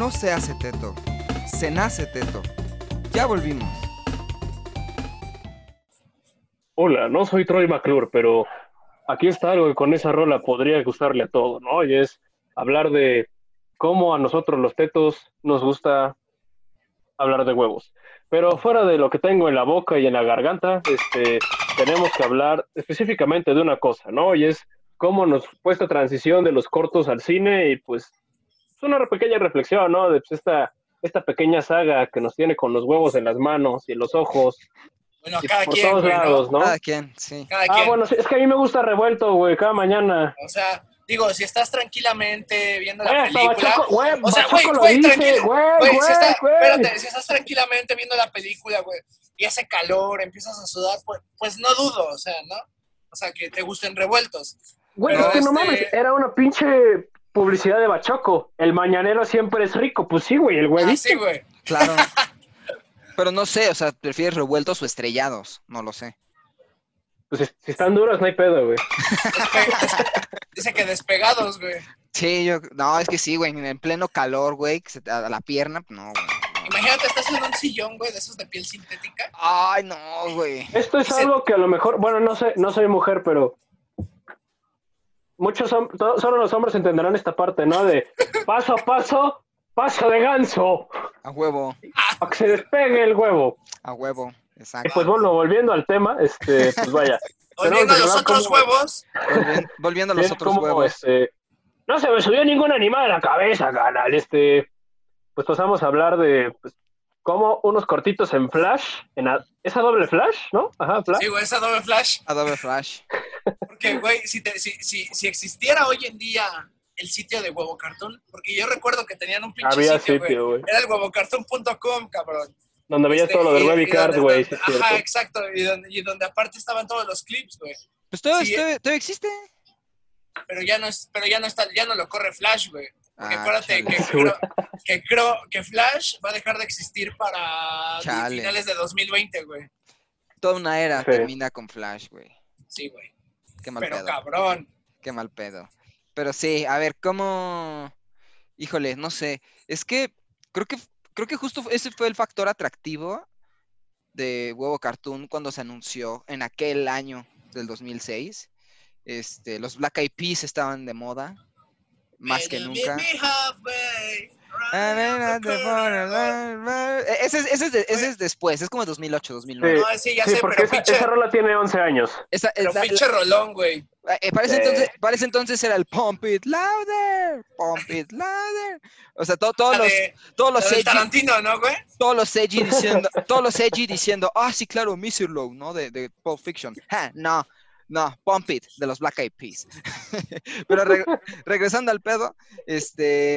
E: No se hace teto, se nace teto. Ya volvimos.
C: Hola, no soy Troy McClure, pero aquí está algo que con esa rola podría gustarle a todo, ¿no? Y es hablar de cómo a nosotros los tetos nos gusta hablar de huevos. Pero fuera de lo que tengo en la boca y en la garganta, este, tenemos que hablar específicamente de una cosa, ¿no? Y es cómo nos fue esta transición de los cortos al cine y pues es una pequeña reflexión, ¿no? De pues, esta, esta pequeña saga que nos tiene con los huevos en las manos y en los ojos
D: Bueno,
C: y
D: cada
C: por
D: quien,
C: todos lados, ¿no?
E: Cada quien, sí.
D: Cada
C: Ah,
D: quien.
C: bueno, sí, es que a mí me gusta revuelto, güey, cada mañana.
D: O sea, digo, si estás tranquilamente viendo la
C: Güey, hasta
D: película.
C: Güey,
D: o sea, güey,
C: lo
D: güey, tranquilo.
C: güey,
D: si, está- espérate, si estás tranquilamente viendo la película, güey, y hace calor, empiezas a sudar, pues, pues no dudo, o sea, ¿no? O sea, que te gusten revueltos.
C: Güey,
D: Pero
C: es que no
D: este-
C: mames, era una pinche publicidad de Bachoco. El mañanero siempre es rico. Pues sí, güey, el güey.
D: Ah, sí, güey.
E: Claro. Pero no sé, o sea, ¿prefieres revueltos o estrellados? No lo sé.
C: Pues si, están duros, no hay pedo, güey.
D: Dice que despegados, güey.
E: Sí, yo, no, es que sí, güey, en pleno calor, güey, que se te- a la pierna, no, güey.
D: Imagínate, estás en un sillón, güey, de esos de piel sintética.
E: Ay, no, güey.
C: Esto es
D: Dice-
C: algo que a lo mejor, bueno, no sé, no soy mujer, pero muchos solo los hombres entenderán esta parte, ¿no? De paso a paso, paso de ganso,
E: A huevo,
C: para que se despegue el huevo.
E: a huevo,
C: Y
E: exacto.
C: pues bueno, volviendo al tema, este, pues vaya.
D: Volviendo a los otros
C: cómo-
D: huevos.
E: Volvien- volviendo a los otros huevos.
C: este, no se me subió ningún animal a la cabeza, canal. Este, pues pasamos a hablar de pues, cómo unos cortitos en Flash, en a- esa doble Flash, ¿no? Ajá, Flash.
D: Sí, güey, esa doble flash.
E: Adobe Flash.
D: Porque, güey, si, te- si, si, si existiera hoy en día el sitio de Huevo Cartoon, porque yo recuerdo que tenían un pinche
C: Había
D: sitio, güey.
C: sitio, güey.
D: Era el huevocartoon.com, cabrón.
C: Donde veías
D: Este,
C: todo lo del Webicard, güey. sí
D: Ajá,
C: cierto.
D: exacto. Y donde, y donde aparte estaban todos los clips, güey.
E: Pues todo,
D: Sí,
E: todo, todo existe.
D: Pero ya no es, pero ya no está, ya no lo corre Flash, güey. Porque
E: Ah,
D: acuérdate que creo, que creo que Flash va a dejar de existir para
E: Chale.
D: finales de 2020, güey.
E: Toda una era
C: Sí.
E: termina con Flash, güey.
D: Sí, güey.
E: Qué mal
D: Pero
E: pedo.
D: cabrón.
E: Qué mal pedo. Pero sí, a ver, ¿cómo? Híjole, no sé. Es que creo que creo que justo ese fue el factor atractivo de Huevo Cartoon cuando se anunció en aquel año del 2006. Este, los Black Eyed Peas estaban de moda más que nunca. eh, Ese es, ese es de- ese es después, es como 2008, 2009.
D: No, sí, ya
C: Sí,
D: sé,
C: porque
D: pero
C: esa,
D: pinche,
C: esa rola tiene 11 años.
E: Esa-
D: pero
E: la-
D: pinche rolón, güey.
E: Eh, para, ese
C: Sí.
E: entonces, para ese entonces era el Pump It Louder, Pump It Louder. O sea, todos los,
D: de,
E: todos los
D: de
E: edgy,
D: Tarantino, ¿no, güey?
E: todos los edgy diciendo, todos los edgy diciendo, ah, sí, claro, Mr. Low, ¿no? De, de Pulp Fiction. Ja, no, no, Pump It, de los Black Eyed Peas. Pero re- regresando al pedo, este,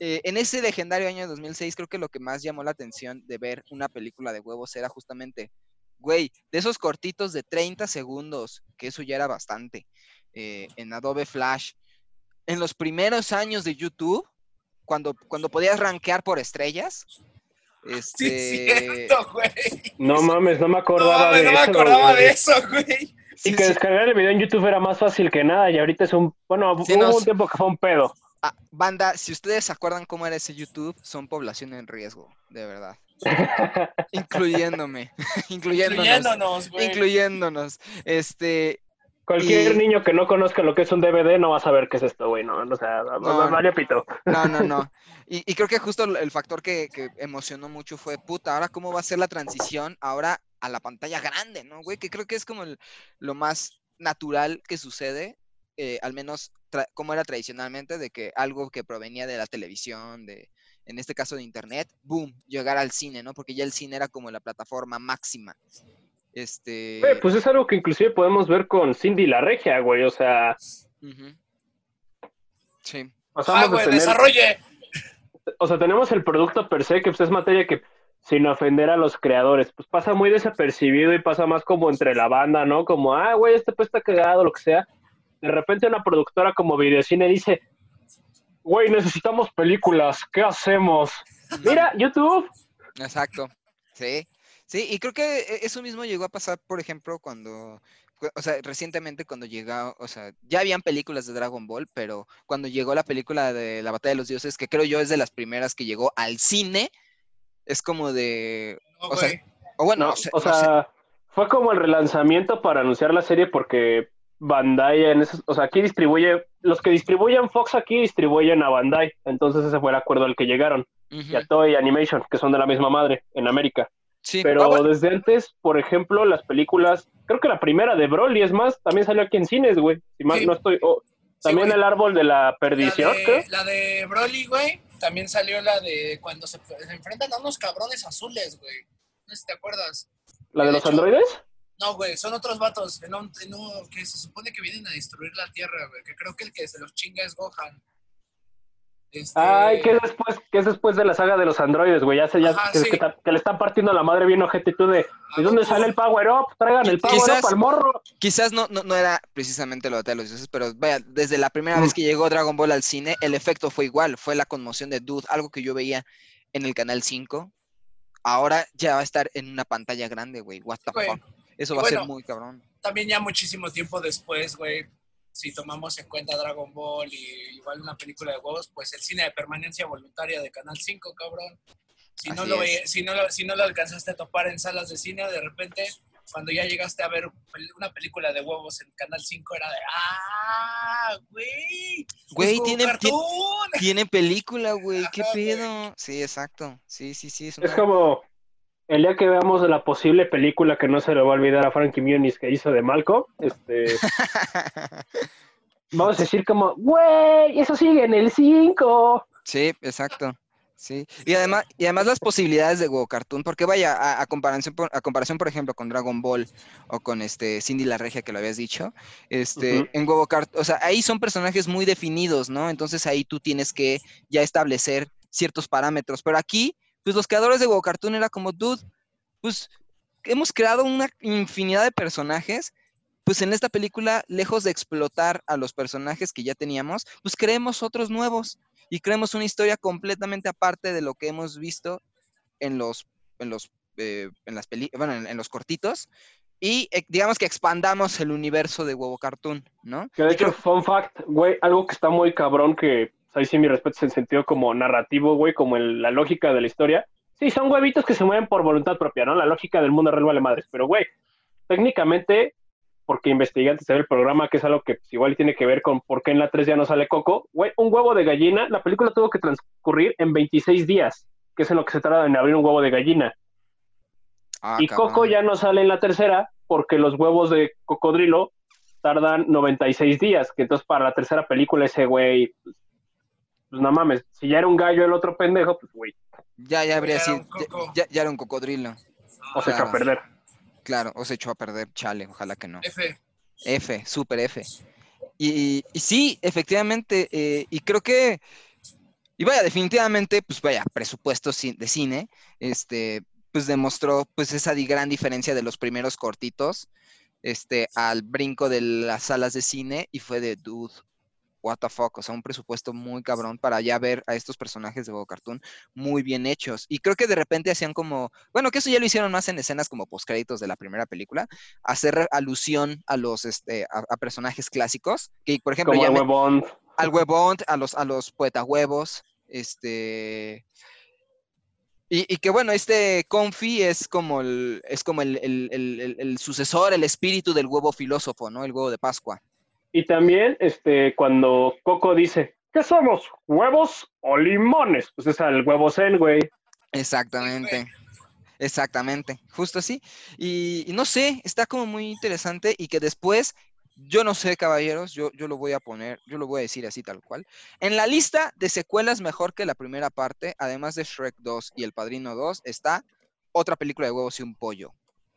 E: eh, en ese legendario año de 2006, creo que lo que más llamó la atención de ver una película de huevos era justamente, güey, de esos cortitos de 30 segundos, que eso ya era bastante, eh, en Adobe Flash, en los primeros años de YouTube, cuando, cuando podías rankear por estrellas. Este,
D: es cierto, güey.
C: No mames, no me
D: No,
C: acordaba
D: mames,
C: de
D: no me
C: eso.
D: acordaba
C: güey.
D: de eso, güey.
E: Sí,
C: Y que
E: sí.
C: descargar el video en YouTube era más fácil que nada y ahorita es un... Bueno,
E: Sí,
C: hubo
E: no,
C: un tiempo que fue un pedo.
E: Ah, banda, si ustedes se acuerdan cómo era ese YouTube, son población en riesgo, de verdad. Incluyéndome, incluyéndonos,
D: Incluyéndonos, güey.
E: incluyéndonos. Este,
C: Cualquier
E: Y-
C: niño que no conozca lo que es un DVD no va a saber qué es esto, güey, no, o sea,
E: No,
C: vale pito.
E: No, no, no. Y, y creo que justo el el factor que, que emocionó mucho fue, puta, ahora cómo va a ser la transición ahora a la pantalla grande, ¿no, güey? Que creo que es como el- lo más natural que sucede, eh, al menos como era tradicionalmente, de que algo que provenía de la televisión, de, en este caso de internet, boom, llegar al cine, ¿no? Porque ya el cine era como la plataforma máxima. Este...
C: Güey, pues es algo que inclusive podemos ver con Cindy la Regia, güey, o sea.
E: Sí.
C: pasamos
D: Ah, güey,
C: tener-
D: desarrolle.
C: o sea, tenemos el producto per se, que pues, es materia que, sin ofender a los creadores, pues pasa muy desapercibido y pasa más como entre la banda, ¿no? Como, ah, güey, este pues está cagado, lo que sea. De repente una productora como Videocine dice, güey, necesitamos películas, ¿qué hacemos? Mira, YouTube.
E: Exacto, sí, sí, y creo que e- eso mismo llegó a pasar, por ejemplo, cuando cu- o sea, recientemente cuando llegó, o sea, ya habían películas de Dragon Ball, pero cuando llegó la película de la Batalla de los Dioses, que creo yo es de las primeras que llegó al cine, es como de,
D: No,
E: o sea, o bueno,
C: No, o sea, fue como el relanzamiento para anunciar la serie porque Bandai en esos, o sea, aquí distribuye, los que distribuyen Fox aquí distribuyen a Bandai, entonces ese fue el acuerdo al que llegaron, y a Toei Animation, que son de la misma madre en América.
E: sí,
C: Pero
E: ah, bueno,
C: desde antes, por ejemplo, las películas, creo que la primera de Broly es más, también salió aquí en cines, güey. Si
D: Sí.
C: no estoy. oh, también el árbol de la
D: La
C: perdición, creo.
D: la de Broly, güey, también salió la de cuando se, se enfrentan a unos cabrones azules, güey. No sé si te acuerdas.
C: La de
D: de
C: los
D: hecho-
C: androides.
D: No, güey, son otros vatos en un- en un- que se supone que vienen a destruir la Tierra, güey. Que creo que el que se los chinga es Gohan. Este,
C: Ay, que es después, que es después de la saga de los androides, güey. Ya sé, ya
D: Ajá,
C: que,
D: sí.
C: que ta- que le están partiendo la madre bien ojete y tú de. ¿De dónde sale el power up? Traigan el power
E: Quizás-
C: up al morro.
E: quizás no, no, no era precisamente lo de los dioses, pero vaya, desde la primera
C: Mm.
E: vez que llegó Dragon Ball al cine, el efecto fue igual, fue la conmoción de Dude, algo que yo veía en el canal 5. Ahora ya va a estar en una pantalla grande, güey. What the fuck. Eso
D: y
E: va a ser muy cabrón.
D: También ya muchísimo tiempo después, güey, si tomamos en cuenta Dragon Ball y igual una película de huevos, pues el cine de permanencia voluntaria de Canal 5, cabrón. Si no, lo,
E: es.
D: si, no lo, si no lo alcanzaste a topar en salas de cine, de repente, cuando ya llegaste a ver una película de huevos en Canal 5, era de, ¡ah, güey!
E: Güey,
D: es
E: tiene, ti-
D: cartoon".
E: tiene película, güey. ¿Qué
D: güey.
E: pedo? Sí, exacto. Sí, sí, sí. Es
C: Es
E: una-
C: como el día que veamos la posible película que no se le va a olvidar a Frankie Muniz que hizo de Malcolm, este, vamos a decir como, güey, eso sigue en el 5.
E: Sí, exacto. Sí. Y además, y además las posibilidades de Go Cartoon, porque vaya, a, a comparación, por, a comparación, por ejemplo, con Dragon Ball o con este Cindy la Regia que lo habías dicho, este, en Go Cartoon, o sea, ahí son personajes muy definidos, ¿no? Entonces ahí tú tienes que ya establecer ciertos parámetros. Pero aquí, pues los creadores de Go Cartoon era como, dude, pues hemos creado una infinidad de personajes. Pues en esta película, lejos de explotar a los personajes que ya teníamos, pues creemos otros nuevos y creemos una historia completamente aparte de lo que hemos visto en los en los eh, en las peli bueno en, en los cortitos y eh, digamos que expandamos el universo de huevo cartoon no
C: Que de hecho, fun fact, güey, algo que está muy cabrón que pues, ahí sí mi respeto es en sentido como narrativo, güey, como el- la lógica de la historia. Sí, son huevitos que se mueven por voluntad propia, ¿no? La lógica del mundo real vale madres. Pero, güey, técnicamente, porque investigué antes de ver el programa, que es algo que pues, igual tiene que ver con por qué en la 3 ya no sale Coco, güey, un huevo de gallina, la película tuvo que transcurrir en 26 días, que es en lo que se trata en abrir un huevo de gallina.
E: Ah,
C: y
E: cabrón.
C: Coco ya no sale en la tercera porque los huevos de cocodrilo tardan 96 días, que entonces para la tercera película ese güey, pues, pues no mames, si ya era un gallo el otro pendejo, pues güey,
E: ya ya habría sido ya, ya era un cocodrilo
C: o se echó a perder.
E: claro o se echó a perder chale ojalá que no
D: F.
E: F, super F. Y, y sí, efectivamente, eh, y creo que, y vaya, definitivamente, pues vaya, presupuesto de cine, este, pues demostró pues esa gran diferencia de los primeros cortitos, este, al brinco de las salas de cine y fue de, dude, what the fuck, o sea, un presupuesto muy cabrón para ya ver a estos personajes de Bobo Cartoon muy bien hechos. Y creo que de repente hacían como, bueno, que eso ya lo hicieron más en escenas como postcréditos de la primera película, hacer alusión a los, este, a, a personajes clásicos, que por ejemplo,
C: Como
E: ya me-
C: huevón.
E: al huevón, a los, a los poetahuevos, este... Y, y que bueno, este Confi es como el, es como el, el- el- el- el sucesor, el espíritu del huevo filósofo, ¿no? El huevo de Pascua.
C: Y también, este, cuando Coco dice, ¿qué somos? ¿Huevos o limones? Pues es al huevo zen, güey.
E: Exactamente. Exactamente, justo así. Y, no sé, está como muy interesante y que después, yo no sé, caballeros, yo, yo lo voy a poner, yo lo voy a decir así tal cual. En la lista de secuelas mejor que la primera parte, además de Shrek 2 y El Padrino 2, está otra película de huevos y un pollo.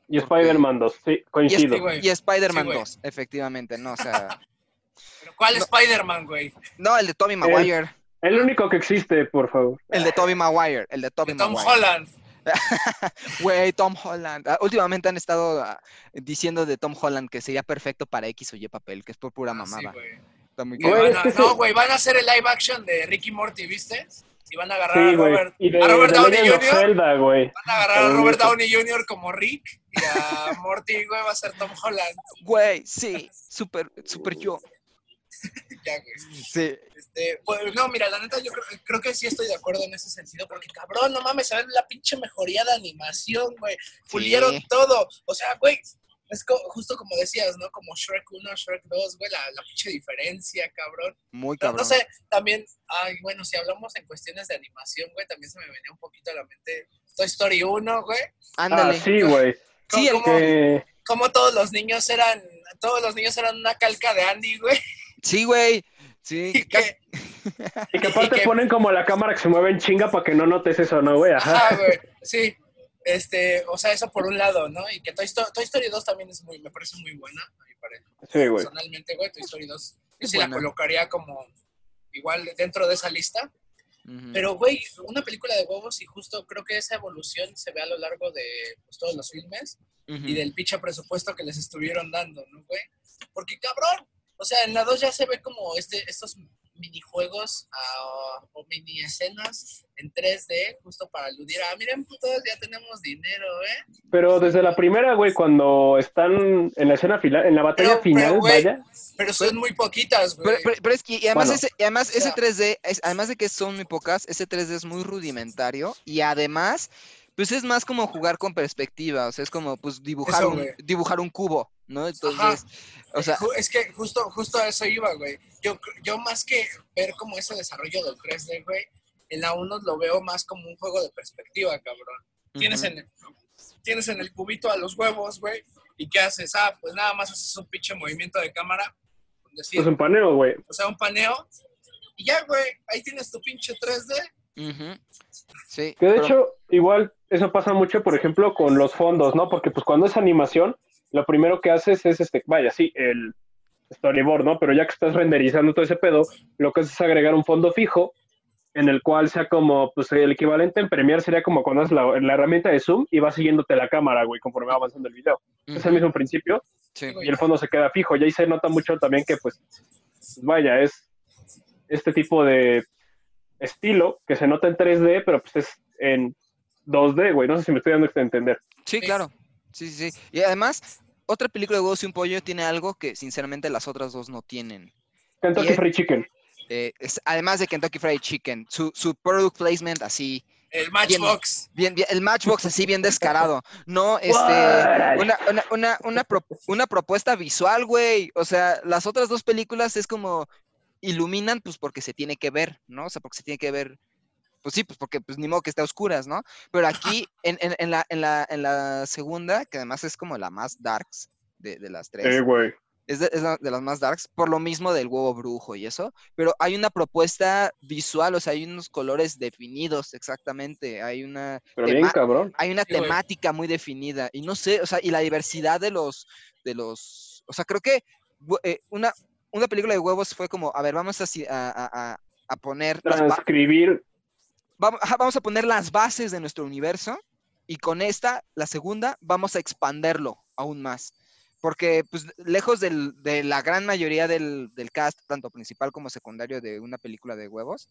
C: Y
E: Porque-
C: Spider-Man 2, sí, coincido.
D: Sí, güey.
E: Y Spider-Man
D: Sí, güey.
E: 2, efectivamente, no, o sea,
D: Pero ¿cuál
E: No.
D: Spider-Man, güey?
E: no, el de Tobey Maguire,
C: El único que existe, por favor.
E: el de Tobey Maguire, el de Tobey
D: De Tom
E: Maguire.
D: Holland.
E: Güey, Tom Holland. Ah, últimamente han estado ah, diciendo de Tom Holland que sería perfecto para X o Y papel, que es por pura
D: Ah, sí,
E: mamada.
D: güey.
E: Está muy
D: Que
C: Güey,
D: a- no,
C: sí.
D: güey, van a hacer el live action de Ricky Morty, ¿viste? Y van a agarrar
C: Sí,
D: a. Robert,
C: Y de,
D: a Robert
C: de
D: Downey Jr.
C: Zelda.
D: Van a agarrar a Robert. Downey Jr. como Rick y a Morty, güey, va a ser Tom Holland.
E: Güey, sí, súper, súper yo.
D: Ya, güey.
E: Sí.
D: Este, pues, no, mira, la neta, yo creo, creo que sí estoy de acuerdo en ese sentido, porque cabrón, no mames, se ve la pinche mejoría de animación, güey. Pulieron
E: Sí.
D: todo. O sea, güey, es co- justo como decías, ¿no? Como Shrek 1, Shrek 2, güey, la, la pinche diferencia, cabrón.
E: Muy cabrón.
D: no sé, también, ay, bueno, si hablamos en cuestiones de animación, güey, también se me venía un poquito a la mente Toy Story 1, güey.
C: Ah,
E: Ándale.
C: sí, güey.
D: Como,
E: Sí, el
D: como-
C: Que...
D: como todos los niños eran, todos los niños eran una calca de Andy, güey.
E: Sí, güey. Sí.
D: Y que,
C: Y que aparte
D: Y que-
C: ponen como la cámara que se mueve en chinga para que no notes eso, ¿no, güey? Ajá.
D: Ajá, güey, sí. Este, o sea, eso por un lado, ¿no? Y que Toy Story, Toy Story 2 también es muy, me parece muy buena, a mi parecer.
C: Sí, güey.
D: Personalmente, güey, Toy Story 2. Yo
E: Es
D: sí la colocaría como igual dentro de esa lista. Pero, güey, una película de huevos y justo creo que esa evolución se ve a lo largo de pues, todos los filmes
E: Ujú.
D: y del pinche presupuesto que les estuvieron dando, ¿no, güey? Porque, cabrón, o sea, en la 2 ya se ve como este, estos minijuegos ah, o mini escenas en 3D, justo para aludir a, miren, putos, ya tenemos dinero, ¿eh?
C: Pero desde la primera, güey, cuando están en la escena final, en la batalla
D: Pero- pero,
C: final,
D: güey,
C: vaya.
D: Pero son muy poquitas, güey.
E: Pero, pero- pero es que y además,
C: Bueno.
E: ese, y además
D: O sea-
E: ese 3D, es- además de que son muy pocas, ese 3D es muy rudimentario y además, pues es más como jugar con perspectiva, o sea, es como pues dibujar,
D: Eso,
E: un,
D: güey.
E: dibujar un cubo, ¿no? Entonces, o sea,
D: es que justo, justo a eso iba, güey. Yo, yo más que ver como ese desarrollo del 3D, güey, en la 1 lo veo más como un juego de perspectiva, cabrón. Tienes, en el, tienes en el cubito a los huevos, güey, y ¿qué haces? Ah, pues nada más haces un pinche movimiento de cámara, decir,
C: Pues un paneo, güey.
D: o sea, un paneo, y ya, güey, ahí tienes tu pinche 3D.
E: Ujú. Sí,
C: Que de
E: pero-
C: hecho, igual, eso pasa mucho, por ejemplo, con los fondos, ¿no? Porque pues cuando es animación, lo primero que haces es, este, vaya, sí, el storyboard, ¿no? Pero ya que estás renderizando todo ese pedo, lo que haces es agregar un fondo fijo en el cual sea como, pues el equivalente en Premiere sería como cuando haces la, la herramienta de zoom y va siguiéndote la cámara, güey, conforme va avanzando el video. Es el mismo principio
E: sí.
C: y el fondo se queda fijo. Y ahí se nota mucho también que, pues, pues, vaya, es este tipo de estilo que se nota en 3D, pero pues es en 2D, güey. No sé si me estoy dando a entender.
E: Sí, claro. Sí, sí, sí. Y además, otra película de huevos y un pollo tiene algo que sinceramente las otras dos no tienen.
C: Kentucky Fried Chicken.
E: Eh, es- además de Kentucky Fried Chicken, su, su product placement así,
D: El Matchbox.
E: bien, bien- el Matchbox así bien descarado. No, este, una, una, una, una, pro- una propuesta visual, güey. O sea, las otras dos películas es como iluminan, pues porque se tiene que ver, ¿no? O sea, porque se tiene que ver. Pues sí, pues porque pues ni modo que esté a oscuras, ¿no? Pero aquí, en, en, en la, en, la, en la segunda, que además es como la más darks de, de las tres,
C: Eh, güey.
E: es, de, es la- de las más darks, por lo mismo del huevo brujo y eso, pero hay una propuesta visual, o sea, hay unos colores definidos exactamente, hay una,
C: Pero bien cabrón.
E: hay una
D: Sí, güey.
E: temática muy definida, y no sé, o sea, y la diversidad de los, de los, o sea, creo que eh, una, una película de huevos fue como, a ver, vamos a, a, a- a- poner
C: Transcribir.
E: Vamos, a poner las bases de nuestro universo y con esta, la segunda, vamos a expanderlo aún más. Porque, pues, lejos del- de la gran mayoría del, del cast, tanto principal como secundario de una película de huevos,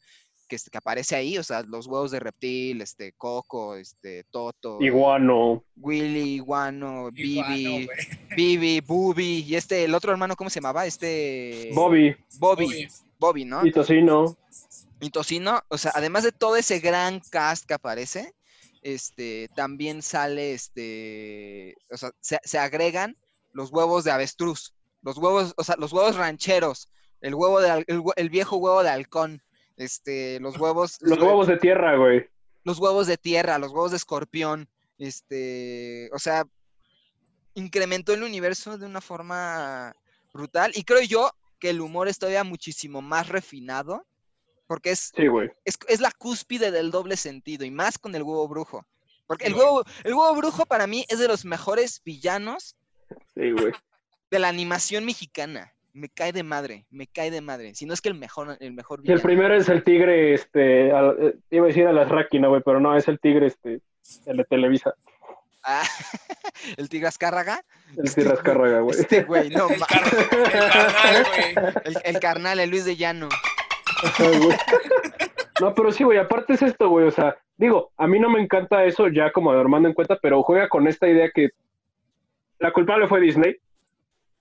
E: que, que aparece ahí, o sea, los huevos de reptil, este, Coco, este, Toto,
C: Iguano.
E: Willy, Guano,
D: Iguano,
E: Bibi. Bibi, Bubi, y este, el otro hermano, ¿cómo se llamaba? Este...
C: Bobby.
E: Bobby,
D: Bobby.
E: Bobby, ¿no?
C: Y Tocino.
E: Y Tocino, o sea, además de todo ese gran cast que aparece, este, también sale, este, o sea, se, se agregan los huevos de avestruz, los huevos, o sea, los huevos rancheros, el huevo de, el, el viejo huevo de halcón, este, los huevos,
C: Los huevos de tierra, güey.
E: los huevos de tierra, los huevos de escorpión, este, o sea, incrementó el universo de una forma brutal y creo yo que el humor es todavía muchísimo más refinado porque es
C: Sí,
E: es, es la cúspide del doble sentido y más con el huevo brujo. Porque el huevo, el huevo brujo para mí es de los mejores villanos
C: Sí, güey.
E: de la animación mexicana. Me cae de madre, me cae de madre. Si no es que el mejor, el mejor
C: Y el
E: villano.
C: primero es el tigre, este, al- eh, iba a decir a las Ráquina, güey, pero no, es el tigre, este, el de Televisa.
E: Ah, el tigre Azcárraga.
C: El tigre Azcárraga, güey.
E: Este güey, no
D: El, car- el carnal, güey.
E: el, el carnal, el Luis de Llano.
C: No, pero sí, güey, aparte es esto, güey, o sea, digo, a mí no me encanta eso ya como normando en cuenta, pero juega con esta idea que la culpable fue Disney,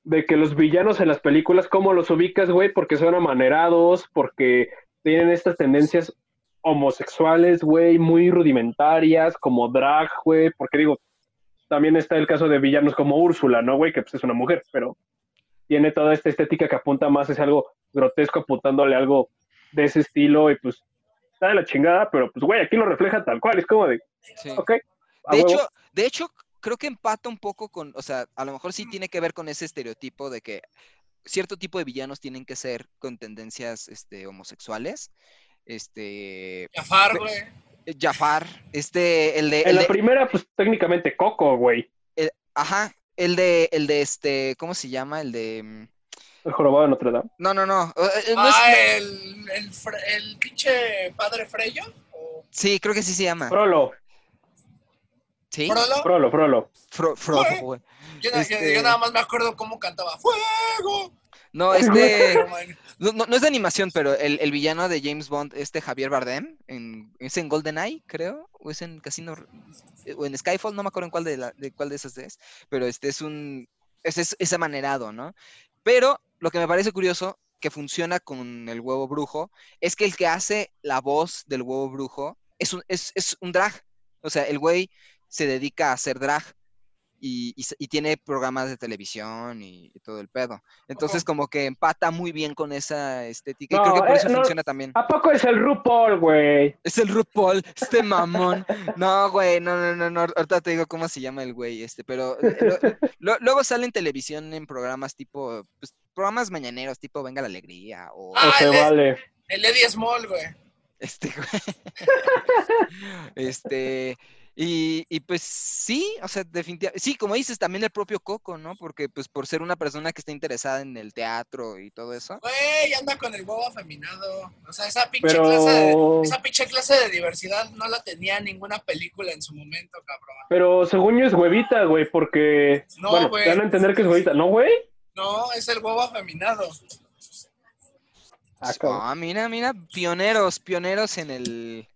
C: de que los villanos en las películas, ¿cómo los ubicas, güey? Porque son amanerados, porque tienen estas tendencias homosexuales, güey, muy rudimentarias, como drag, güey, porque digo, también está el caso de villanos como Úrsula, ¿no, güey? Que pues es una mujer, pero tiene toda esta estética que apunta más, es algo grotesco apuntándole algo de ese estilo y pues está de la chingada, pero pues, güey, aquí lo refleja tal cual, es como de,
E: Sí.
C: ok. a
E: De
C: huevo.
E: hecho, de hecho, creo que empata un poco con, o sea, a lo mejor sí tiene que ver con ese estereotipo de que cierto tipo de villanos tienen que ser con tendencias este, homosexuales. Este,
D: Jafar, güey.
E: Jafar, este, el de,
C: en
E: el
C: la
E: de-
C: primera, pues técnicamente Coco, güey,
E: ajá, el de, el de este, ¿cómo se llama? El de, mm,
C: el jorobado de Notre Dame.
E: no, no, no, eh, eh, no es-
D: Ah, el, el, fre- el pinche padre Freyo. ¿O
E: sí, creo que sí se llama,
C: Frollo,
E: ¿sí?
D: Frollo?
C: Frollo, Frollo.
E: Fro-
D: Fue.
E: güey.
D: Yo,
E: Este-
D: yo nada más me acuerdo cómo cantaba ¡Fuego!
E: No, este, no, no- no es de animación, pero el, el villano de James Bond, este Javier Bardem, en, es en GoldenEye, creo, o es en Casino, eh, o en Skyfall, no me acuerdo en cuál de, la- de cuál de esas es, pero este es un, es, es, es amanerado, ¿no? Pero lo que me parece curioso, que funciona con el huevo brujo, es que el que hace la voz del huevo brujo es un, es, es un drag, o sea, el güey se dedica a hacer drag. Y, y se- y tiene programas de televisión y, y todo el pedo. Entonces, como que empata muy bien con esa estética. y creo que por
C: eh,
E: eso
C: no.
E: funciona también.
C: ¿A poco es el RuPaul, güey?
E: Es el RuPaul, este mamón. No, güey, no, no, no, no. Ahorita te digo cómo se llama el güey este, pero eh, lo- lo- luego sale en televisión en programas tipo, pues, programas mañaneros, tipo Venga la Alegría o
D: Ah,
C: o se
D: el-
C: vale.
D: El Eddie Small, güey.
E: este, güey. Este, y, y pues sí, o sea, definitivamente, sí, como dices, también el propio Coco, ¿no? Porque pues por ser una persona que está interesada en el teatro y todo eso.
D: Güey, anda con el huevo afeminado. O sea, esa pinche, clase de, esa pinche clase de diversidad no la tenía ninguna película en su momento, cabrón.
C: pero según yo es huevita, güey, porque,
D: No,
C: bueno,
D: güey.
C: te van a entender que es huevita, ¿no, güey?
D: No, es el huevo afeminado.
C: Ah.
E: Ah, mira, mira, pioneros, pioneros en el,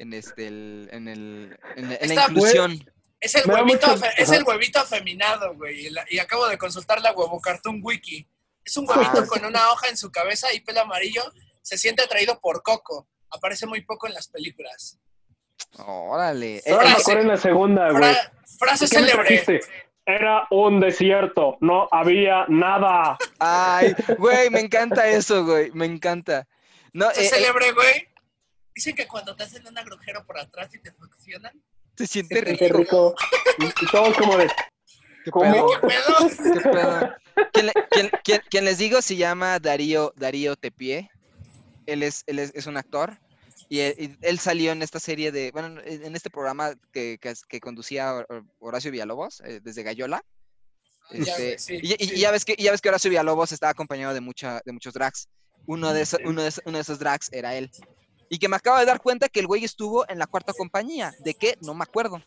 E: en este, el- en el, en, la- en la inclusión.
D: Es el huevito,
C: mucho-
D: es el huevito afeminado, güey. Y, la- y acabo de consultar la huevo cartoon wiki. Es un huevito
E: Ah.
D: con una hoja en su cabeza y pelo amarillo. Se siente atraído por Coco. Aparece muy poco en las películas.
E: Órale.
C: Ahora me
D: frase-
C: acuerdo en la segunda, güey.
D: Fra- frase
C: ¿Qué me
D: célebre.
C: Era un desierto, no había nada.
E: Ay, güey, me encanta eso, güey, me encanta. No, eh, eh,
D: célebre, güey. Dicen que cuando te hacen un agujero por atrás y te succionan.
E: se siente rico.
C: rico. Y, y todos como de,
E: ¿Qué
C: ¿Cómo?
E: pedo?
D: ¿Qué pedo?
E: ¿Qué pedo? Quien, le- quien- quien- quien les digo se llama Darío, Darío Tepié. Él es, él es, es un actor. Y él, y él salió en esta serie de, bueno, en este programa que, que, que conducía Hor- Horacio Villalobos, eh, desde Gallola.
D: Ya,
E: Este,
D: sí,
E: y, y-
D: sí.
E: y ya ves que, y ya ves que Horacio Villalobos está acompañado de, mucha, de muchos drags. Uno de, esos, uno, de esos, uno de esos drags era él. Y que me acabo de dar cuenta que el güey estuvo en la cuarta compañía. ¿De qué? No me acuerdo.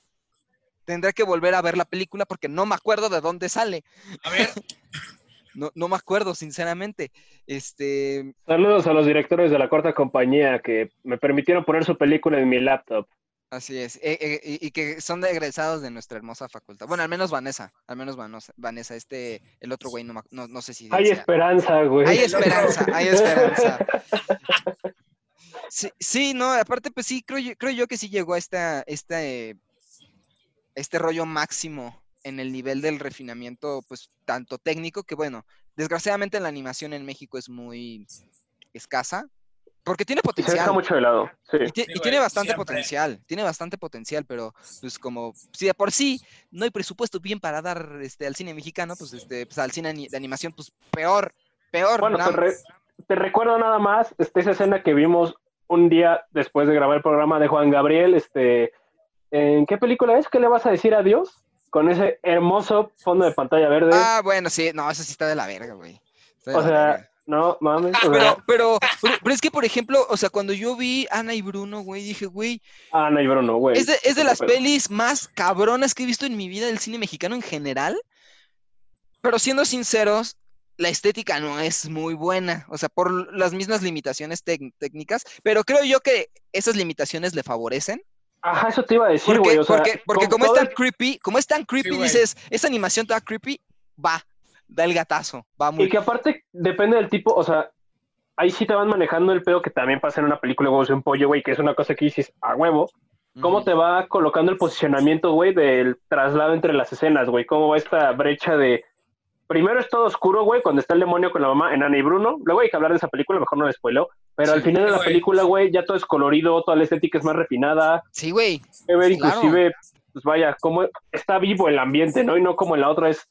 E: Tendré que volver a ver la película porque no me acuerdo de dónde sale.
D: A ver,
E: No, no me acuerdo, sinceramente. Este,
C: Saludos a los directores de la cuarta compañía que me permitieron poner su película en mi laptop.
E: así es. eh, eh, y, que son de egresados de nuestra hermosa facultad. Bueno, al menos Vanessa. Al menos Vanessa. Este, el otro güey, no, no, no sé si.
C: Hay
E: sea.
C: esperanza, güey.
E: Hay esperanza, hay esperanza. Sí, sí, no, aparte, pues sí, creo yo, creo yo que sí llegó a esta, esta, eh, este rollo máximo en el nivel del refinamiento, pues, tanto técnico que, bueno, desgraciadamente la animación en México es muy escasa, porque tiene
C: Se deja
E: potencial.
C: mucho de lado. Sí.
E: Y,
D: Sí,
E: tiene bastante
D: siempre.
E: potencial, tiene bastante potencial, pero pues como si de por sí no hay presupuesto bien para dar este al cine mexicano, pues este pues, al cine de animación pues peor, peor.
C: Bueno, re- te recuerdo nada más este, esa escena que vimos un día después de grabar el programa de Juan Gabriel. Este, ¿En qué película es? ¿Qué le vas a decir adiós? Con ese hermoso fondo de pantalla verde.
E: Ah, bueno, sí, no, eso sí está de la verga, güey.
C: O sea,
E: verga.
C: no mames. o
E: Pero,
C: sea,
E: pero, pero, pero es que, por ejemplo, o sea, cuando yo vi Ana y Bruno, güey, dije, güey,
C: Ana y Bruno, güey.
E: es de, es de las
C: Pero-
E: pelis más cabronas que he visto en mi vida del cine mexicano en general. Pero siendo sinceros, la estética no es muy buena, o sea, por las mismas limitaciones técnicas, pero creo yo que esas limitaciones le favorecen.
C: Ajá, eso te iba a decir,
E: Porque,
C: güey. O sea,
E: porque, porque como es tan
C: el-
E: creepy, como es tan creepy, dices, esa animación toda creepy, va, da el gatazo, va muy
C: Y que aparte depende del tipo, o sea, ahí sí te van manejando el pedo que también pasa en una película de huevos de un pollo, güey, que es una cosa que dices a huevo. ¿Cómo te va colocando el posicionamiento, güey, del traslado entre las escenas, güey? ¿Cómo va esta brecha de... Primero es todo oscuro, güey, cuando está el demonio con la mamá, Enana y Bruno. Luego hay que hablar de esa película, mejor no la spoileo. Pero
E: Sí,
C: al final de la
D: güey.
C: película, güey, ya todo es colorido, toda la estética es más refinada.
E: Sí, güey.
C: Que ver
E: Claro.
C: inclusive, pues vaya, como está vivo el ambiente, ¿no? Y no como en la otra es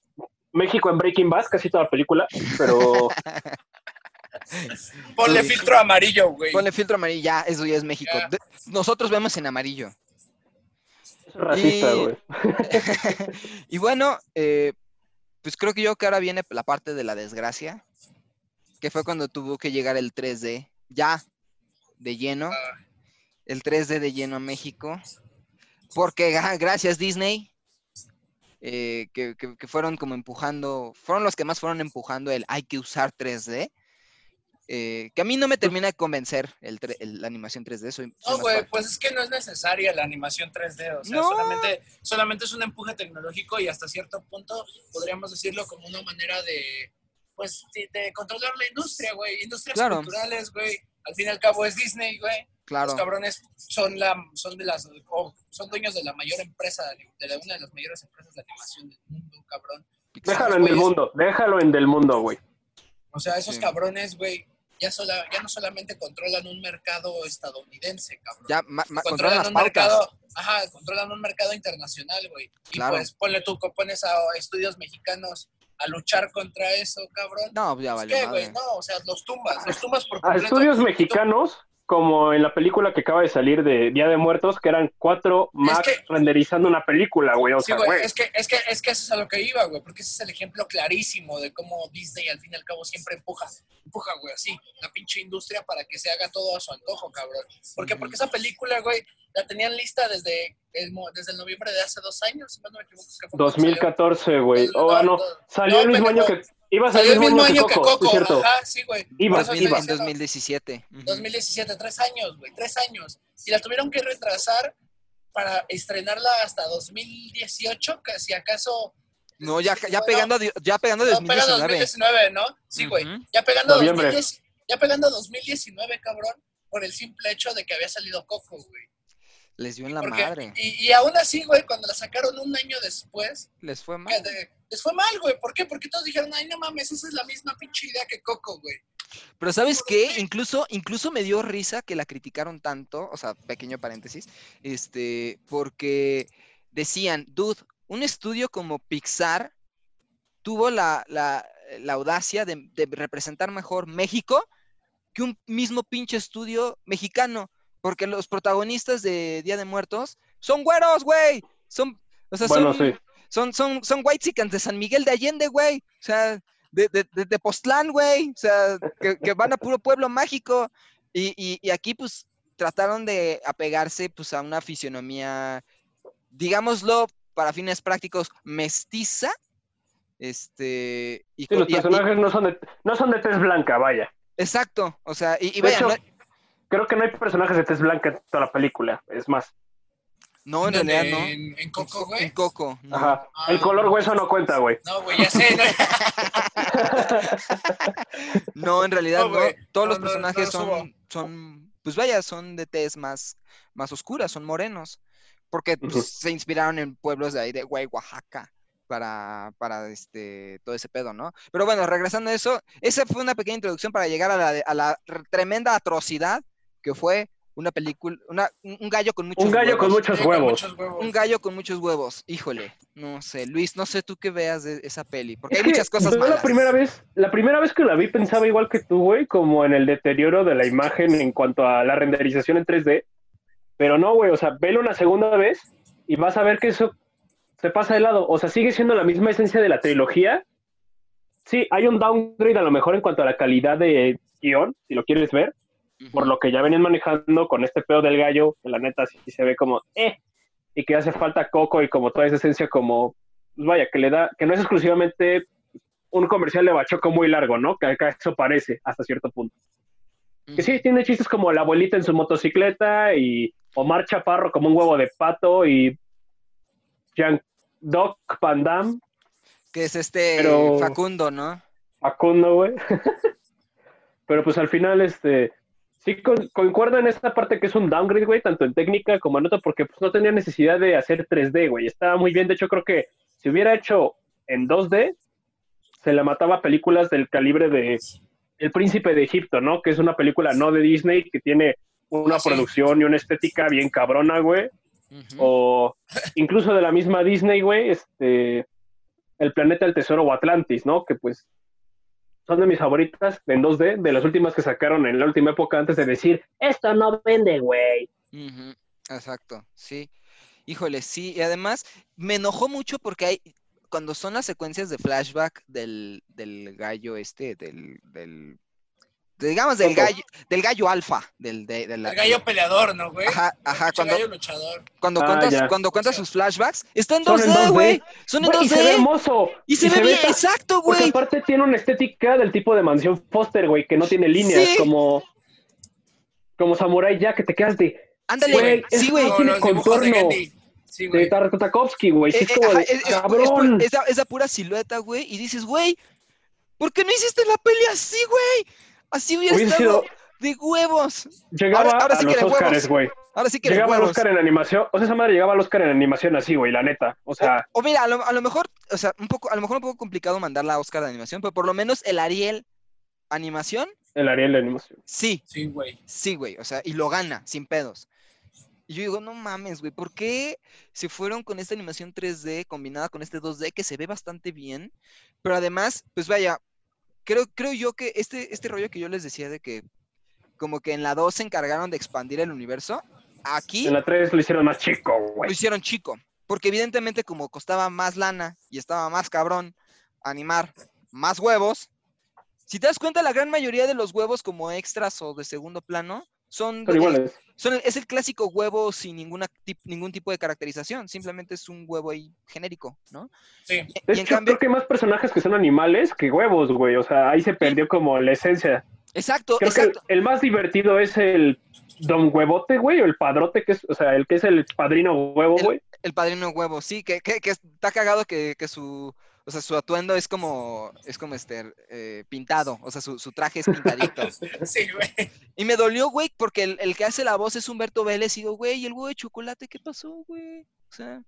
C: México en Breaking Bad, casi toda la película, pero...
D: Ponle
E: Sí.
D: filtro amarillo, güey.
E: Ponle filtro amarillo, ya, eso ya es México.
D: Ya.
E: De- nosotros vemos en amarillo.
C: Es racista,
E: Y-
C: güey.
E: y bueno, eh, pues creo que yo que ahora viene la parte de la desgracia, que fue cuando tuvo que llegar el 3D, ya, de lleno,
D: Ah,
E: el 3D de lleno a México, porque ga- gracias Disney, eh, que, que- que fueron como empujando, fueron los que más fueron empujando el hay que usar 3D, eh, que a mí no me termina de convencer el, tre- el- la animación 3D. Soy,
D: No, güey, pues es que no es necesaria la animación 3D, o sea,
E: No.
D: solamente, solamente es un empuje tecnológico y hasta cierto punto podríamos decirlo como una manera de, pues, de, de controlar la industria, güey, industrias
E: Claro.
D: culturales, güey, al fin y al cabo es Disney, güey,
E: Claro.
D: los cabrones son la, son de las, son dueños de la mayor empresa, de la- una de las mayores empresas de animación del mundo, cabrón,
C: Déjalo en el mundo, déjalo en del mundo, güey.
D: o sea, esos
E: Sí.
D: cabrones, güey, ya, sola- ya no solamente controlan un mercado estadounidense, cabrón.
E: Ya ma- ma- controlan las
D: un
E: pautas.
D: mercado, ajá, controlan un mercado internacional, güey. Y
E: Claro.
D: pues ponle tú, pones a estudios mexicanos a luchar contra eso, cabrón.
E: No, ya
D: Pues,
E: vale.
D: ¿Qué, güey? No, o sea, los tumbas, los tumbas por
C: A estudios mexicanos, como en la película que acaba de salir de Día de Muertos, que eran cuatro Mac
D: que-
C: renderizando una película, güey. O
D: Sí,
C: sea,
D: güey,
C: güey.
D: es que, es, que, es que eso es a lo que iba, güey, porque ese es el ejemplo clarísimo de cómo Disney al fin y al cabo siempre empuja, empuja, güey, así, la pinche industria para que se haga todo a su antojo, cabrón. ¿Por qué? Porque esa película, güey, la tenían lista desde el, desde el noviembre de hace dos años, si no me equivoco. que fue cuando salió.
C: 2014, güey. Oh, no.
D: no,
C: Salió
D: no,
C: el mismo año que. Iba a salir
D: el mismo año que Coco,
C: es cierto.
D: ajá, sí, güey.
C: Iba, iba.
E: En
D: diciendo,
E: 2017. ujú.
D: 2017, tres años, güey, tres años. Y la tuvieron que retrasar para estrenarla hasta 2018, que si acaso...
E: No, ya, ya
D: Bueno,
E: pegando, a di- ya pegando a
D: no, pega
E: 2019.
D: 2019, ¿no? Sí, güey.
E: Ujú.
D: Ya pegando a
C: Noviembre.
D: 2010 ya pegando a 2019, cabrón, por el simple hecho de que había salido Coco, güey.
E: Les dio en la
D: Porque-
E: madre.
D: Y, y aún así, güey, cuando la sacaron un año después,
E: Les fue mal.
D: de- les fue mal, güey. ¿Por qué? Porque todos dijeron, ay, no mames, esa es la misma pinche idea que Coco, güey.
E: Pero ¿sabes qué? Incluso, incluso me dio risa que la criticaron tanto, o sea, pequeño paréntesis, este, porque decían, dude, un estudio como Pixar tuvo la, la- la audacia de, de representar mejor México que un mismo pinche estudio mexicano, porque los protagonistas de Día de Muertos son güeros, güey. Son, o sea,
C: Bueno,
E: son,
C: sí.
E: son, son, son de San Miguel de Allende, güey. O sea, de, de, de, de Postlán, güey. O sea, que, que van a puro pueblo mágico. Y, y, y aquí, pues, trataron de apegarse, pues, a una fisionomía, digámoslo, para fines prácticos, mestiza. Este. Y,
C: Sí,
E: con-
C: los personajes no son de, no son de tez blanca, vaya.
E: exacto. O sea, y, y vaya,
C: hecho,
E: no,
C: creo que no hay personajes de tez blanca en toda la película. Es más,
E: no, en realidad no.
D: En, en Coco, güey.
E: En Coco. no.
C: ajá.
D: Ah.
C: El color hueso no cuenta, güey.
D: No, güey, ya sé. ¿no?
E: No, en realidad
D: No,
E: no. Todos
D: No,
E: los
D: no,
E: personajes son, son, pues vaya, son de tez más, más oscuras, son morenos. Porque pues,
C: Ujú.
E: se inspiraron en pueblos de ahí, de Güey, Oaxaca, para, para este, todo ese pedo, ¿no? Pero bueno, regresando a eso, esa fue una pequeña introducción para llegar a la, de- a la tremenda atrocidad que fue una película, una, un gallo con muchos
C: Un gallo con
E: huevos.
C: muchos
D: con
C: huevos.
D: muchos huevos.
E: Un gallo con muchos huevos, híjole, no sé, Luis, no sé tú qué veas de esa peli, porque
C: Es
E: hay muchas cosas malas.
C: la primera vez, la primera vez que la vi pensaba igual que tú, güey, como en el deterioro de la imagen en cuanto a la renderización en 3D. Pero no, güey, o sea, velo una segunda vez y vas a ver que eso se pasa de lado. O sea, sigue siendo la misma esencia de la trilogía. Sí, hay un downgrade a lo mejor en cuanto a la calidad de guion, si lo quieres ver, por lo que ya venían manejando con este pedo del gallo, que la neta sí se ve como, eh, y que hace falta Coco y como toda esa esencia como, pues vaya, que le da, que no es exclusivamente un comercial de Bachoco muy largo, ¿no? Que acá eso parece hasta cierto punto. Que sí, tiene chistes como la abuelita en su motocicleta y Omar Chaparro como un huevo de pato y Jean Doc Van Damme,
E: Que es este
C: Pero-
E: Facundo, ¿no?
C: Facundo, güey. Pero pues al final, este, sí con- concuerdo en esta parte que es un downgrade, güey, tanto en técnica como en nota, porque pues no tenía necesidad de hacer 3D, güey. Estaba muy bien, de hecho creo que si hubiera hecho en 2D, se le mataba a películas del calibre de El Príncipe de Egipto, ¿no? Que es una película no de Disney, que tiene una
D: sí.
C: producción y una estética bien cabrona, güey. O incluso de la misma Disney, güey, este, El Planeta del Tesoro o Atlantis, ¿no? Que pues son de mis favoritas en 2D, de las últimas que sacaron en la última época antes de decir, esto no vende, güey.
E: Exacto, sí. Híjole, sí. Y además me enojó mucho porque hay, cuando son las secuencias de flashback del, del gallo este, del, del, digamos, del gallo, del gallo alfa, del, de, de la-
D: El gallo peleador, ¿no, güey?
E: Ajá, ajá,
D: El
E: cuando,
D: gallo luchador.
E: cuando
C: Ah,
E: cuentas,
C: ya.
E: cuando cuentas sus flashbacks, está en
C: Son en
E: 2D,
C: 2D.
E: güey. Son en
C: Güey, y se ve
E: 2D.
C: hermoso.
E: Y se ve bien, exacto, güey.
C: aparte tiene una estética del tipo de mansión Foster, güey, que no tiene líneas,
E: Sí.
C: como, como Samurai Jack, que te quedas de,
E: Ándale,
C: güey,
E: sí, güey.
C: no tiene
D: de
C: contorno.
D: Sí,
C: de
D: güey.
C: Tartakovsky, güey. Sí,
E: Eh,
C: es
E: eh,
C: como
E: ajá,
C: de,
E: es- es- es
C: cabrón.
E: esa pura silueta, güey, y dices, güey, ¿por qué no hiciste la peli así, güey? Así hubiera estado
C: sido-
E: de huevos.
C: Llegaba
E: ahora- ahora sí
C: a los. Oscars, güey.
E: Ahora sí que
C: Llegaba al. Oscar en animación. O sea, esa madre llegaba al Oscar en animación así, güey, la neta. O sea,
E: O mira, a lo, a lo mejor, o sea, un poco, a lo mejor un poco complicado mandarla a Oscar de animación, pero por lo menos el Ariel animación,
C: el Ariel de animación.
E: sí,
D: Sí, güey.
E: sí, güey, o sea, y lo gana, sin pedos. Y yo digo, no mames, güey, ¿por qué se fueron con esta animación 3D combinada con este 2D que se ve bastante bien? Pero además, pues vaya, creo, creo yo que este, este rollo que yo les decía de que como que en la 2 se encargaron de expandir el universo, aquí
C: En la 3 lo hicieron más chico,
E: lo
C: güey.
E: hicieron chico. Porque evidentemente como costaba más lana y estaba más cabrón animar más huevos, si te das cuenta la gran mayoría de los huevos como extras o de segundo plano son,
C: Son
E: el-
C: iguales.
E: son es el clásico huevo sin ninguna tip- ningún tipo de caracterización, simplemente es un huevo ahí genérico, ¿no?
D: Sí.
E: Y,
C: De
E: y en
C: hecho,
E: cambio,
C: creo que hay más personajes que son animales que huevos, güey. O sea, ahí se perdió como la esencia.
E: exacto,
C: Creo
E: exacto.
C: que el, el más divertido es el Don Huevote, güey, o el padrote, que es, o sea, el que es el padrino huevo,
E: El-
C: güey.
E: El padrino huevo, sí, que, que, que está cagado que, que su, o sea, su atuendo es como, es como este, eh, pintado, o sea, su, su traje es pintadito.
D: Sí, güey.
E: Y me dolió, güey, porque el, el que hace la voz es Humberto Vélez. Y digo, güey, ¿y el huevo de chocolate qué pasó, güey? O sea,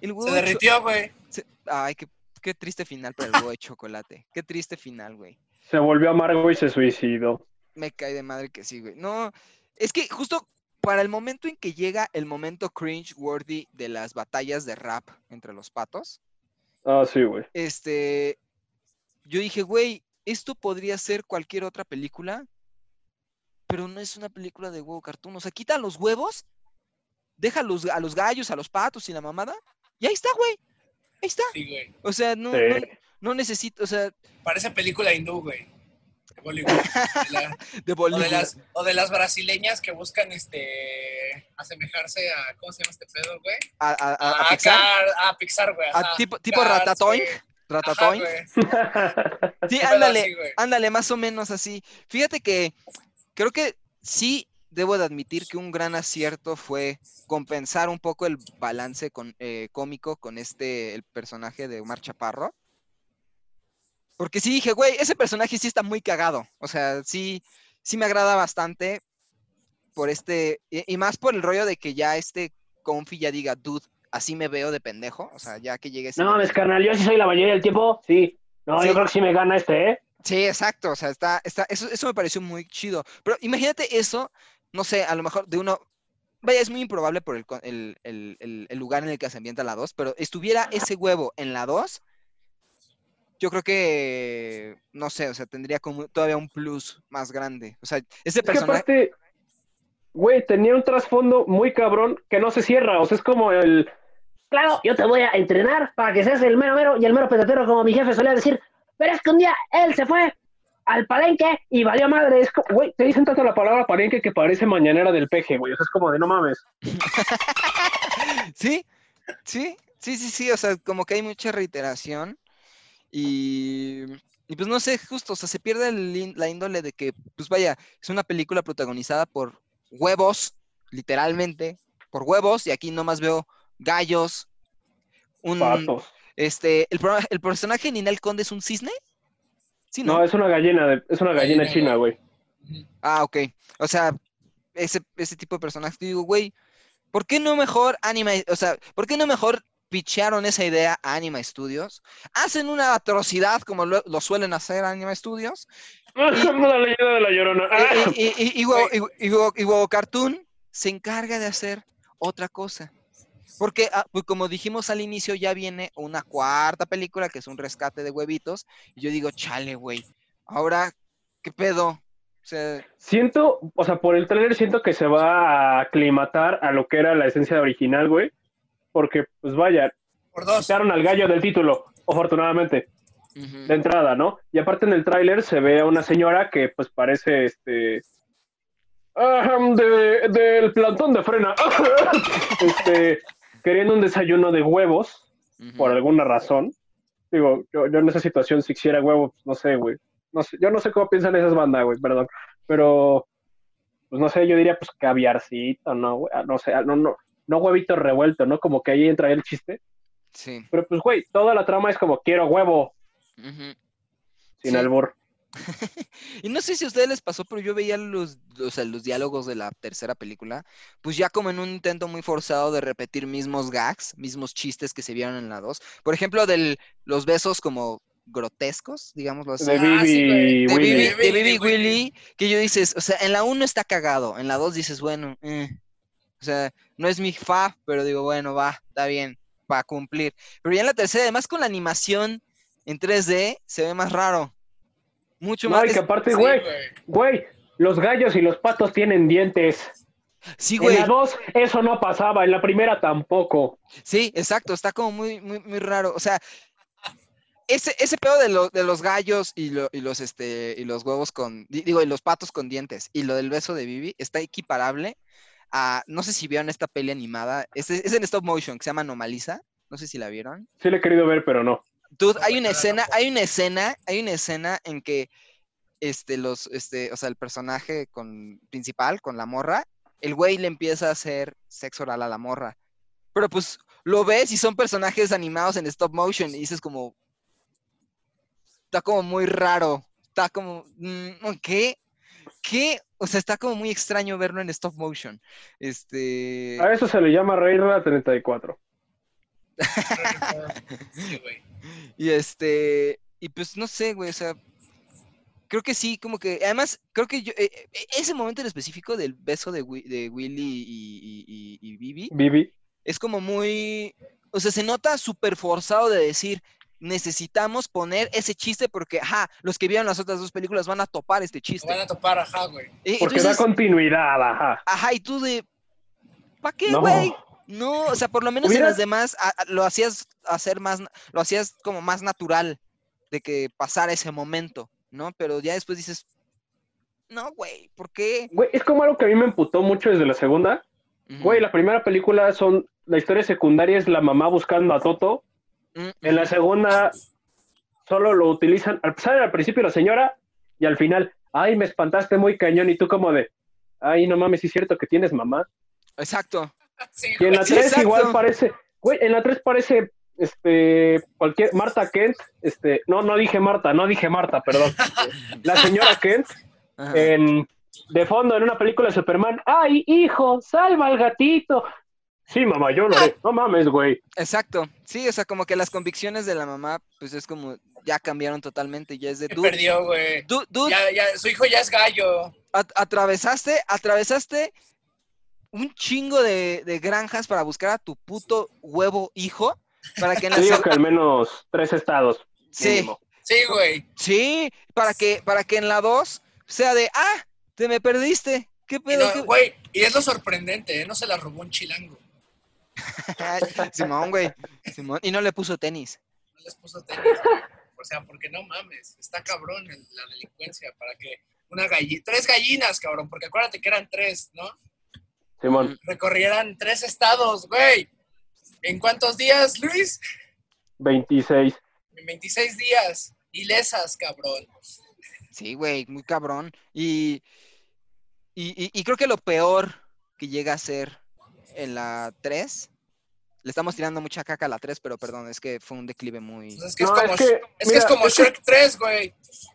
E: el huevo
D: Se
E: de
D: derritió, güey.
E: se- Ay, qué, qué triste final para el huevo de chocolate. Qué triste final, güey.
C: Se volvió amargo y se suicidó.
E: Me cae de madre que sí, güey. No, es que justo para el momento en que llega el momento cringe-worthy de las batallas de rap entre los patos,
C: Ah, sí, güey.
E: este, yo dije, güey, esto podría ser cualquier otra película, pero no es una película de huevo cartoon. O sea, quita los huevos, deja los, a los gallos, a los patos y la mamada, y ahí está, güey. Ahí está.
D: Sí, güey.
E: O sea, no,
C: Sí.
E: no, no necesito, o sea,
D: Parece película hindú, güey. De Bollywood. De la-
E: de
D: o,
E: Bollywood.
D: de las, o de las brasileñas que buscan este asemejarse a. ¿Cómo se llama este pedo, güey?
E: A, a- a- a
D: A,
E: Pixar.
D: A Pixar, güey.
E: A tipo, tipo
D: Cars,
E: Ratatoing.
D: güey. Ajá,
E: Ratatoing.
D: güey.
E: Sí, ándale.
D: así.
E: Ándale, más o menos así. Fíjate que creo que sí debo de admitir que un gran acierto fue compensar un poco el balance con, eh, cómico con este, el personaje de Omar Chaparro. Porque sí dije, güey, ese personaje sí está muy cagado. O sea, sí, sí me agrada bastante por este, y, y más por el rollo de que ya este Confi ya diga, dude, así me veo de pendejo. O sea, ya que llegue ese
C: No mames, carnal, yo sí soy la mayoría del tiempo. Sí. No,
E: Sí.
C: yo creo que sí me gana este, ¿eh?
E: Sí, exacto, o sea, está, está, eso, eso me pareció muy chido. Pero imagínate eso, no sé, a lo mejor de uno, vaya, es muy improbable por el, el- el- el lugar en el que se ambienta la 2, pero estuviera ese huevo en la 2, yo creo que, no sé, o sea, tendría como todavía un plus más grande. O sea, ese
C: Es que
E: personaje,
C: aparte, güey, tenía un trasfondo muy cabrón que no se cierra. O sea, es como el. Claro, yo te voy a entrenar para que seas el mero mero y el mero petatero, como mi jefe solía decir. Pero es que un día él se fue al palenque y valió madre. Es como, güey, te dicen tanto la palabra palenque que parece mañanera del peje, güey. O sea, es como de no mames.
E: sí, sí, sí, sí, sí, o sea, como que hay mucha reiteración. Y, y pues no sé, justo, o sea, se pierde el la índole de que, pues vaya, es una película protagonizada por huevos, literalmente, por huevos, y aquí nomás veo gallos, un,
C: Patos.
E: este, el, el personaje de Ninel Conde es un cisne, sí,
C: No,
E: ¿no?
C: es una gallina, de, es una gallina china, güey.
E: Ah, ok, o sea, ese, ese tipo de personaje, digo, güey, ¿por qué no mejor Anima, o sea, ¿por qué no mejor pichearon esa idea a Anima Studios? Hacen una atrocidad como lo, lo suelen hacer Anima Studios,
C: la leyenda de la llorona.
E: y, Huevo- Huevo- y Huevo Cartoon se encarga de hacer otra cosa. Porque, ah, pues, como dijimos al inicio, ya viene una cuarta película que es un rescate de huevitos. Y yo digo, chale, güey. Ahora, ¿qué pedo? O sea,
C: Siento, o sea, por el trailer siento que se va a aclimatar a lo que era la esencia original, güey. Porque, pues vaya,
D: Por dos.
C: quitaron al gallo del título, afortunadamente, de entrada, ¿no? Y aparte en el tráiler se ve a una señora que, pues, parece, este... de- del plantón de frena. este, queriendo un desayuno de huevos, por alguna razón. Digo, yo, yo en esa situación, si quisiera huevos, no sé, güey. No sé, yo no sé cómo piensan esas bandas, güey, perdón. Pero, pues no sé, yo diría, pues caviarcito, ¿no? güey? Ah, No sé, ah, no, no, no huevito revuelto, ¿no? Como que ahí entra el chiste.
E: Sí.
C: Pero pues, güey, toda la trama es como, quiero huevo, sin
E: Sí.
C: albur.
E: Y no sé si a ustedes les pasó, pero yo veía los, o sea, los diálogos de la tercera película, pues ya como en un intento muy forzado de repetir mismos gags, mismos chistes que se vieron en la 2. Por ejemplo, de los besos como grotescos, digámoslo así.
C: De
D: Ah, sí,
C: Bibi
E: de
C: Willy.
E: De Bibi.
D: Willy,
E: que yo dices, o sea, en la 1 está cagado, en la 2 dices, bueno, eh. O sea, no es mi fa, pero digo, bueno, va, está bien, para cumplir. Pero ya en la tercera, además con la animación en 3D, se ve más raro. Mucho
C: No,
E: más.
C: y que aparte, güey,
D: güey.
C: los gallos y los patos tienen dientes.
E: Sí,
C: En
E: güey.
C: la dos, eso no pasaba, en la primera tampoco.
E: Sí, exacto, está como muy, muy, muy raro. O sea, ese, ese pedo de, lo- de los gallos y, lo- y los este y los huevos con, di- digo, y los patos con dientes y lo del beso de Bibi está equiparable a, no sé si vieron esta peli animada, es, es en stop motion que se llama Anomaliza, no sé si la vieron.
C: Sí le he querido ver, pero no.
E: Dude, hay una
D: la
E: escena, hay una escena, hay una escena en que este, los, este, o sea, el personaje con, principal, con la morra, el güey le empieza a hacer sexo oral a la morra. Pero pues lo ves y son personajes animados en stop motion y dices como, está como muy raro, está como, mm, ¿qué? ¿Qué? O sea, está como muy extraño verlo en stop motion. Este...
C: A eso se le llama Reina 34.
D: Sí, güey.
E: Y este, y pues no sé, güey, o sea, creo que sí, como que, además, creo que yo, eh, eh, ese momento en específico del beso de, Wi- de Willy y, y, y- y Bibi,
C: Bibi.
E: es como muy, o sea, se nota súper forzado de decir, necesitamos poner ese chiste porque, ajá, los que vieron las otras dos películas van a topar este chiste.
D: van a topar, ajá, güey.
E: Y-
C: Porque
E: entonces,
C: da continuidad, ajá.
E: ajá, y tú de, ¿para qué,
C: No.
E: güey? No, o sea, por lo menos en las demás a- a- lo hacías hacer más, lo hacías como más natural de que pasara ese momento, ¿no? Pero ya después dices, no, güey, ¿por qué?
C: Güey, es como algo que a mí me emputó mucho desde la segunda.
E: Ujú,
C: Güey, la primera película son. La historia secundaria es la mamá buscando a Toto. En la segunda solo lo utilizan. Al, sale al principio la señora y al final, ay, me espantaste muy cañón. Y tú, como de, ay, no mames, sí es cierto que tienes mamá.
E: Exacto.
D: Sí,
C: Y en la
D: güey.
E: Sí,
C: 3
E: exacto.
C: igual parece. Güey, en la 3 parece. Este, cualquier, Marta Kent, este, no, no dije Marta, no dije Marta, perdón. La señora Kent, en, de fondo en una película de Superman, ¡ay, hijo, salva al gatito! Sí, mamá, yo lo haré. No mames, güey.
E: Exacto. Sí, o sea, como que las convicciones de la mamá, pues es como, ya cambiaron totalmente, ya es de, dude,
D: perdió, güey.
E: du- dude,
D: Ya, ya, su hijo ya es gallo.
E: at- atravesaste, atravesaste un chingo de, de granjas para buscar a tu puto huevo hijo, para que en la
C: Te digo que al menos tres estados.
E: Sí,
C: mínimo.
D: Sí, güey.
E: Sí, para que, para que en la 2 sea de, ah, te me perdiste. ¿Qué
D: Y
E: pedo?
D: no,
E: ¿Qué-"
D: Güey, y es lo sorprendente, ¿eh? No se la robó un chilango.
E: Simón, güey. Simón. Y no le puso tenis.
D: No les puso tenis, güey. O sea, porque no mames, está cabrón el- la delincuencia para que una gallina, tres gallinas, cabrón, porque acuérdate que eran tres, ¿no?
C: Simón.
D: Recorrieran tres estados, güey. ¿En cuántos días, Luis?
C: 26.
D: En 26 días. Ilesas, cabrón.
E: Sí, güey, muy cabrón. Y, y, y- y creo que lo peor que llega a ser en la 3, le estamos tirando mucha caca a la 3, pero perdón, es que fue un declive muy...
D: Es que
C: No,
D: es como,
C: es que,
D: es, que
C: mira,
D: es como
C: es que-
D: Shrek 3, güey.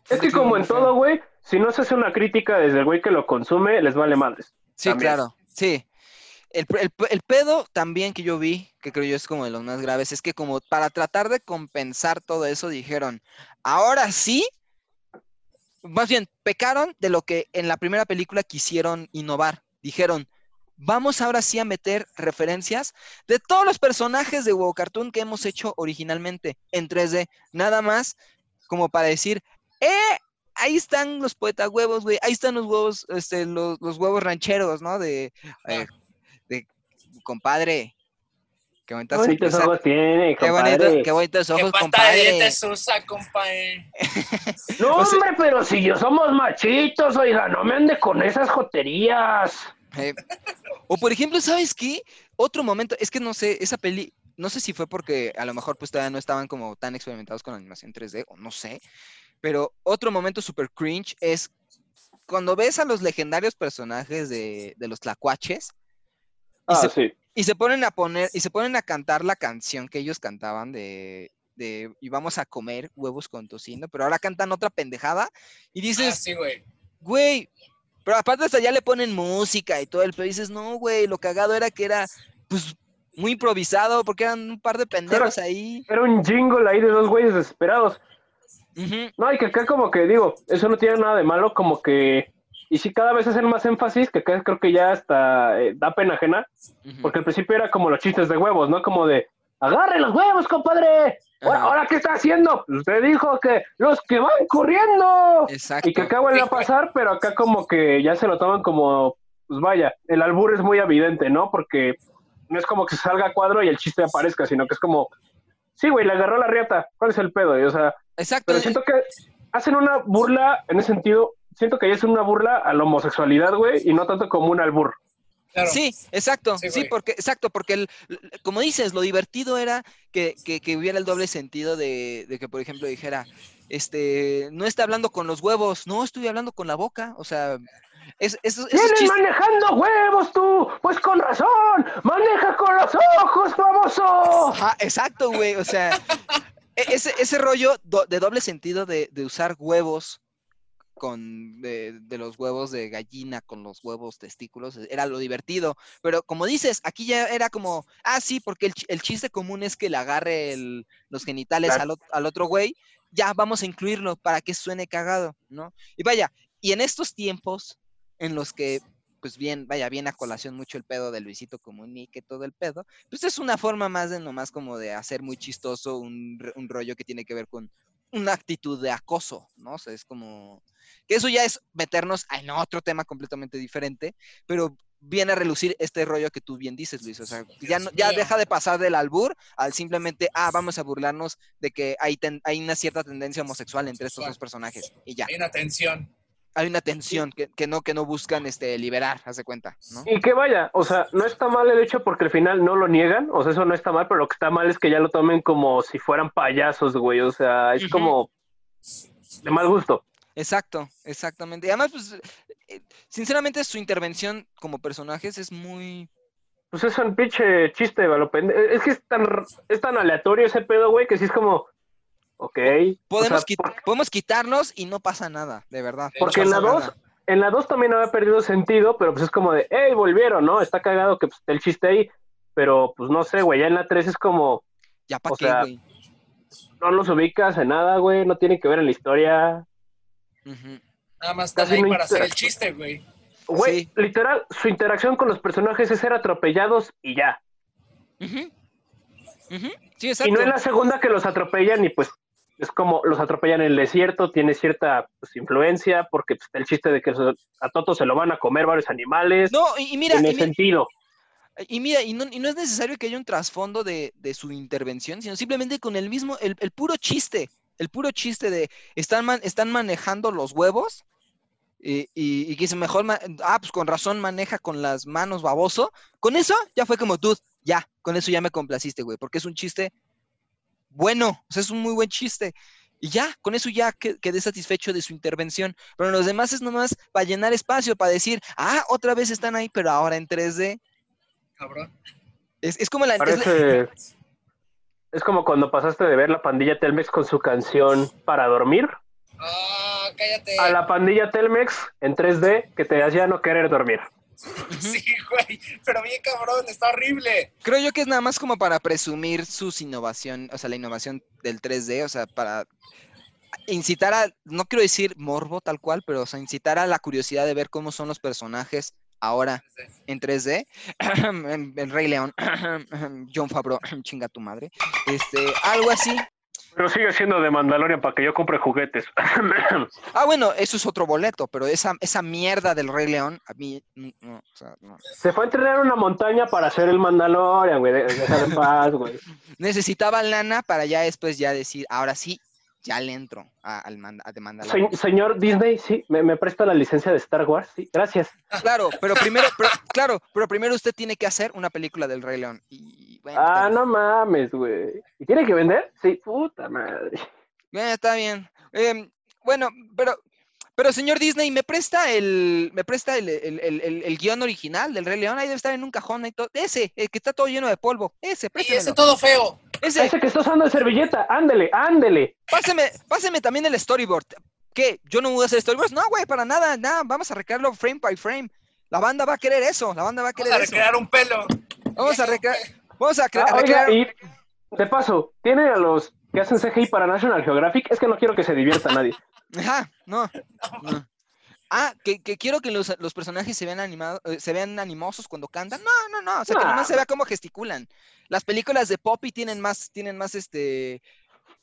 C: Es que como en todo, güey, si no se hace una crítica desde el güey que lo consume, les vale madres.
E: Sí,
C: También.
E: claro, sí. El, el- el pedo también que yo vi, que creo yo es como de los más graves, es que como para tratar de compensar todo eso, dijeron, ahora sí, más bien, pecaron de lo que en la primera película quisieron innovar. Dijeron, vamos ahora sí a meter referencias de todos los personajes de WoW Cartoon que hemos hecho originalmente en 3D. Nada más como para decir, ¡eh! Ahí están los poeta huevos, güey. Ahí están los huevos, este, los, los huevos rancheros, ¿no? De, eh, de compadre. Qué
C: Qué
E: bonitas
C: bonitos ojos tiene,
E: Qué, bonito-
C: compadre.
E: qué bonitos
D: ¿Qué
E: ojos,
D: pata de
E: compadre.
D: usa, compadre?
C: No, hombre, pero si yo somos machitos, oiga, no me ande con esas joterías.
E: Eh, o por ejemplo, ¿sabes qué? Otro momento, es que no sé, esa peli, no sé si fue porque a lo mejor pues todavía no estaban como tan experimentados con la animación 3D, o no sé, pero otro momento super cringe es cuando ves a los legendarios personajes de, de los tlacuaches y,
C: Ah,
E: se,
C: sí.
E: y se ponen a poner, y se ponen a cantar la canción que ellos cantaban de, de y vamos a comer huevos con tocino, pero ahora cantan otra pendejada y
D: Ah,
E: dices,
D: sí, güey.
E: Güey, pero aparte hasta ya le ponen música y todo el pedo. y Dices, no, güey, lo cagado era que era, pues, muy improvisado, porque eran un par de pendejos ahí.
C: Era un jingle ahí de dos güeyes desesperados. No, y que acá como que digo, eso no tiene nada de malo, como que... Y si cada vez hacen más énfasis, que acá creo que ya hasta eh, da pena ajena, porque al principio era como los chistes de huevos, ¿no? Como de, agarre los huevos, compadre. Ahora. ¿ahora qué está haciendo? Usted dijo que los que van corriendo.
E: Exacto.
C: Y que acá vuelve a pasar, pero acá como que ya se lo toman como, pues vaya, el albur es muy evidente, ¿no? Porque no es como que salga a cuadro y el chiste aparezca, sino que es como, sí, güey, le agarró la riata, ¿cuál es el pedo? Y, o sea,
E: Exacto.
C: pero siento que hacen una burla en ese sentido, siento que ya es una burla a la homosexualidad, güey, y no tanto como un albur.
D: Claro.
E: Sí, exacto,
D: Sí,
E: porque, exacto, porque el, como dices, lo divertido era que, que, que hubiera el doble sentido de, de que, por ejemplo, dijera, este, no está hablando con los huevos, no, estoy hablando con la boca, o sea, es, esos
C: ¡Vienes manejando huevos tú! Pues con razón, maneja con los ojos, famoso.
E: Ajá, exacto, güey. O sea, e- ese, ese rollo do- de doble sentido de, de usar huevos con de, de los huevos de gallina con los huevos testículos era lo divertido. Pero como dices, aquí ya era como, ah, sí, porque el, el chiste común es que le agarre el- los genitales
C: Claro.
E: al, al otro güey. Ya vamos a incluirlo para que suene cagado, ¿no? Y vaya, y en estos tiempos en los que pues bien, vaya, bien a colación mucho el pedo de Luisito Comunique, todo el pedo, pues es una forma más de nomás como de hacer muy chistoso un, un rollo que tiene que ver con una actitud de acoso, ¿no? O sea, es como que eso ya es meternos en otro tema completamente diferente, pero viene a relucir este rollo que tú bien dices, Luis. O sea, ya, no- ya deja de pasar del albur al simplemente, ah, vamos a burlarnos de que hay, ten- hay una cierta tendencia homosexual entre estos dos personajes. Y ya,
D: Hay una tensión.
E: Hay una tensión que, que no, que no buscan este, liberar, haz de cuenta, ¿no?
C: Y que vaya, o sea, no está mal el hecho porque al final no lo niegan, o sea, eso no está mal, pero lo que está mal es que ya lo tomen como si fueran payasos, güey, o sea, es como de mal gusto.
E: Exacto, exactamente. Y además, pues, eh, sinceramente, su intervención como personajes es muy...
C: Pues es un pinche chiste, Es que es tan, es tan aleatorio ese pedo, güey, que sí es como, ok.
E: Podemos,
C: o sea,
E: quit-
C: por-
E: podemos quitarnos y no pasa nada, de verdad. No
C: porque en la
E: pasa
C: 2,
E: nada.
C: en la 2 también había perdido sentido, pero pues es como de, hey, volvieron, ¿no? Está cagado que pues, esté el chiste ahí, pero pues no sé, güey, ya en la 3 es como,
E: Ya para
C: o
E: qué,
C: sea,
E: güey.
C: no los ubicas en nada, güey, no tiene que ver en la historia.
D: Nada más están
C: Casi
D: ahí
C: no
D: para hacer el chiste, güey.
C: Güey,
E: Sí.
C: literal, su interacción con los personajes es ser atropellados y ya.
E: Ujú. Ujú. Sí,
C: Y no en la segunda que los atropellan y pues es como los atropellan en el desierto, tiene cierta pues, influencia, porque pues, el chiste de que a Toto se lo van a comer varios animales,
E: No, y, mira,
C: tiene
E: y mira,
C: sentido.
E: y mira, y no, y no es necesario que haya un trasfondo de, de su intervención, sino simplemente con el mismo, el, el puro chiste, el puro chiste de están, man- están manejando los huevos y, y, y que dice mejor, ah, pues con razón maneja con las manos baboso. Con eso ya fue como, dude, ya, con eso ya me complaciste, güey, porque es un chiste bueno, o sea, es un muy buen chiste. Y ya, con eso ya que- quedé satisfecho de su intervención. Pero los demás es nomás para llenar espacio, para decir, ah, otra vez están ahí, pero ahora en 3D.
D: Cabrón.
E: Es, es como la... es la-
C: Parece. Es como cuando pasaste de ver la pandilla Telmex con su canción para dormir
D: Ah, cállate.
C: a la pandilla Telmex en 3D que te hacía no querer dormir.
D: Sí, güey. Pero bien cabrón, está horrible.
E: Creo yo que es nada más como para presumir sus innovación, o sea, la innovación del 3D, o sea, para incitar a, no quiero decir morbo tal cual, pero o sea, incitar a la curiosidad de ver cómo son los personajes ahora en 3D. en, Rey León, John Favreau, chinga tu madre. Este, algo así.
C: Pero sigue siendo de Mandalorian para que yo compre juguetes.
E: Ah, bueno, eso es otro boleto, pero esa, esa mierda del Rey León, a mí, no, o sea, no.
C: Se fue a entrenar en una montaña para hacer el Mandalorian, güey. de- Déjalo en paz, güey.
E: Necesitaba lana para ya después ya decir, ahora sí, ya le entro a, al manda, a de Mandalorian.
C: Se- señor Disney, sí, me, me presta la licencia de Star Wars, sí, gracias.
E: Claro, pero primero, pero- claro, pero primero usted tiene que hacer una película del Rey León. Y bueno, está
C: Ah, no mames, güey. ¿Y tiene que vender? Sí, puta madre.
E: Eh, está bien. Em, bueno, pero, pero señor Disney, ¿me presta el, me presta el, el- el- el- el guion original del Rey León? Ahí debe estar en un cajón ahí todo. Ese, el que está todo lleno de polvo. Ese,
D: Y ese todo feo.
E: Ese,
C: Ese que está usando de servilleta, ándele, ándele.
E: páseme, páseme también el storyboard. ¿Qué? ¿Yo no voy a hacer storyboards? No, güey, para nada, nada. Vamos a recrearlo frame by frame. La banda va a querer eso, la banda va a
D: Vamos
E: querer
D: a
E: eso.
D: recrear un pelo.
E: Vamos a recrear, vamos a cre-
C: Ah,
E: recrear.
C: oiga, y de paso, ¿tiene a los que hacen CGI para National Geographic? Es que no quiero que se divierta nadie.
E: Ajá, no. no. Ah, que, que quiero que los, los personajes se vean animados, eh, se vean animosos cuando cantan. No, no, no. O sea, que nomás se vea cómo gesticulan. Las películas de Poppy tienen más, tienen más este.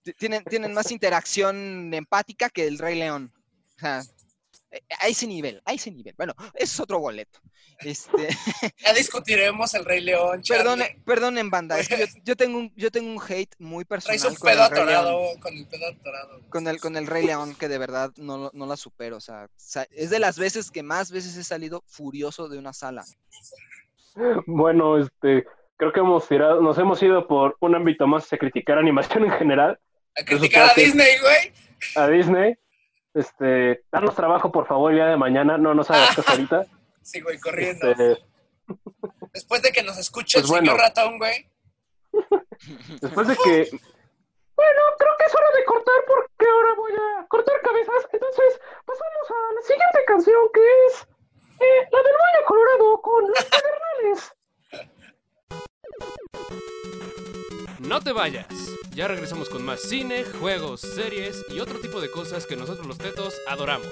E: ti- Tienen, tienen más interacción empática que el Rey León. O sea, a ese nivel, a ese nivel. Bueno, eso es otro boleto. Este,
D: Ya discutiremos el Rey León.
E: perdone,
D: Charlie.
E: perdonen, banda. Es que yo, yo tengo un, yo tengo un hate muy personal
D: Traes un
E: con el
D: pedo
E: Rey León.
D: atorado. Con el pedo atorado.
E: con el, con el Rey León, que de verdad no, lo- no la supero. O sea, es de las veces que más veces he salido furioso de una sala.
C: Bueno, este, creo que hemos tirado, nos hemos ido por un ámbito más de criticar animación en general
D: A criticar a Disney, güey.
C: a Disney. Este, darnos trabajo, por favor, el día de mañana, no nos hagas caso ahorita.
D: Sí, güey, corriendo.
C: Este,
D: Después de que nos escuche
C: Pues
D: el señor ratón, güey.
C: después de que... Bueno, creo que es hora de cortar porque ahora voy a cortar cabezas. Entonces, pasamos a la siguiente canción que es eh, la del Valle Colorado con los Pedernales.
A: No te vayas. Ya regresamos con más cine, juegos, series y otro tipo de cosas que nosotros los tetos adoramos.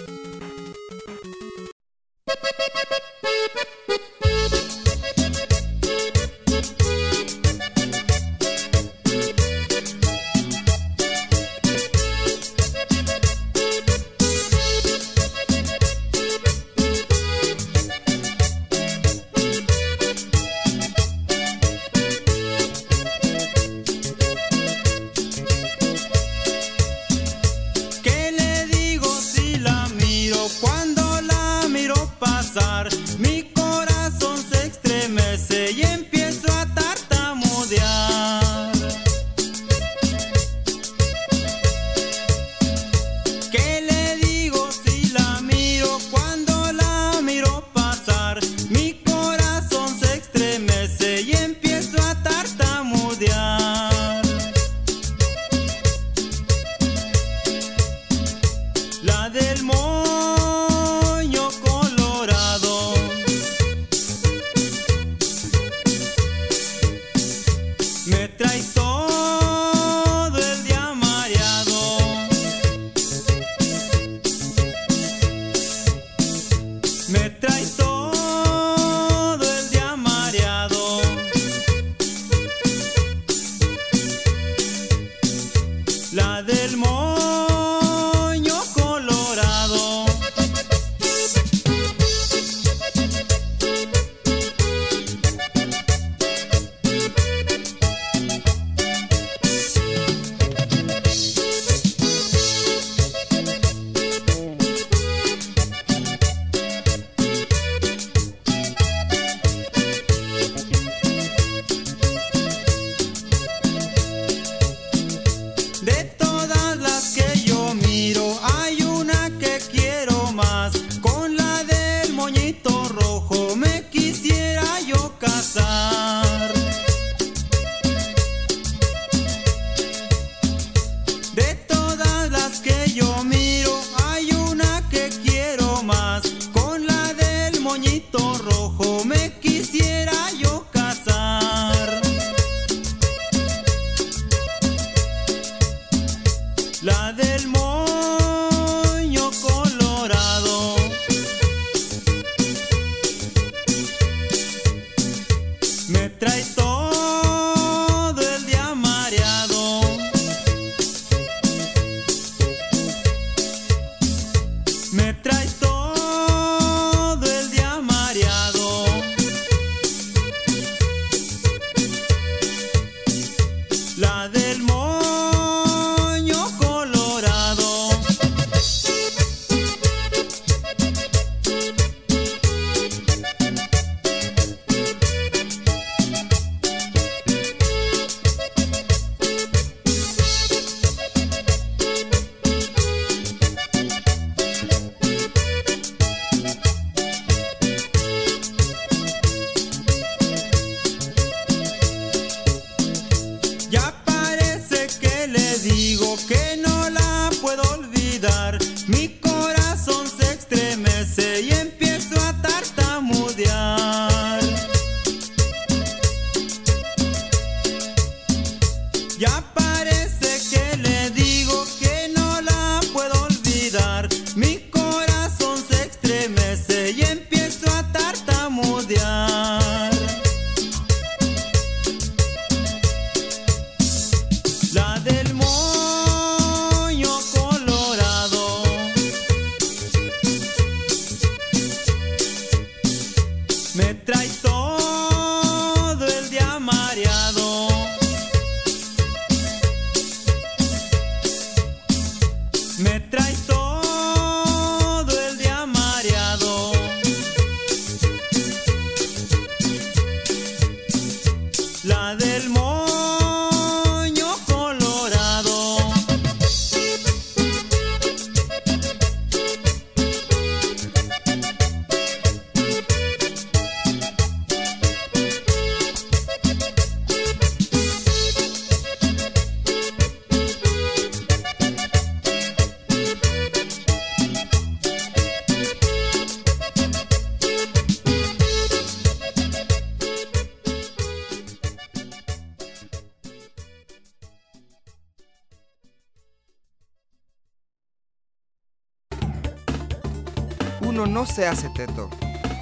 H: No se
E: hace teto,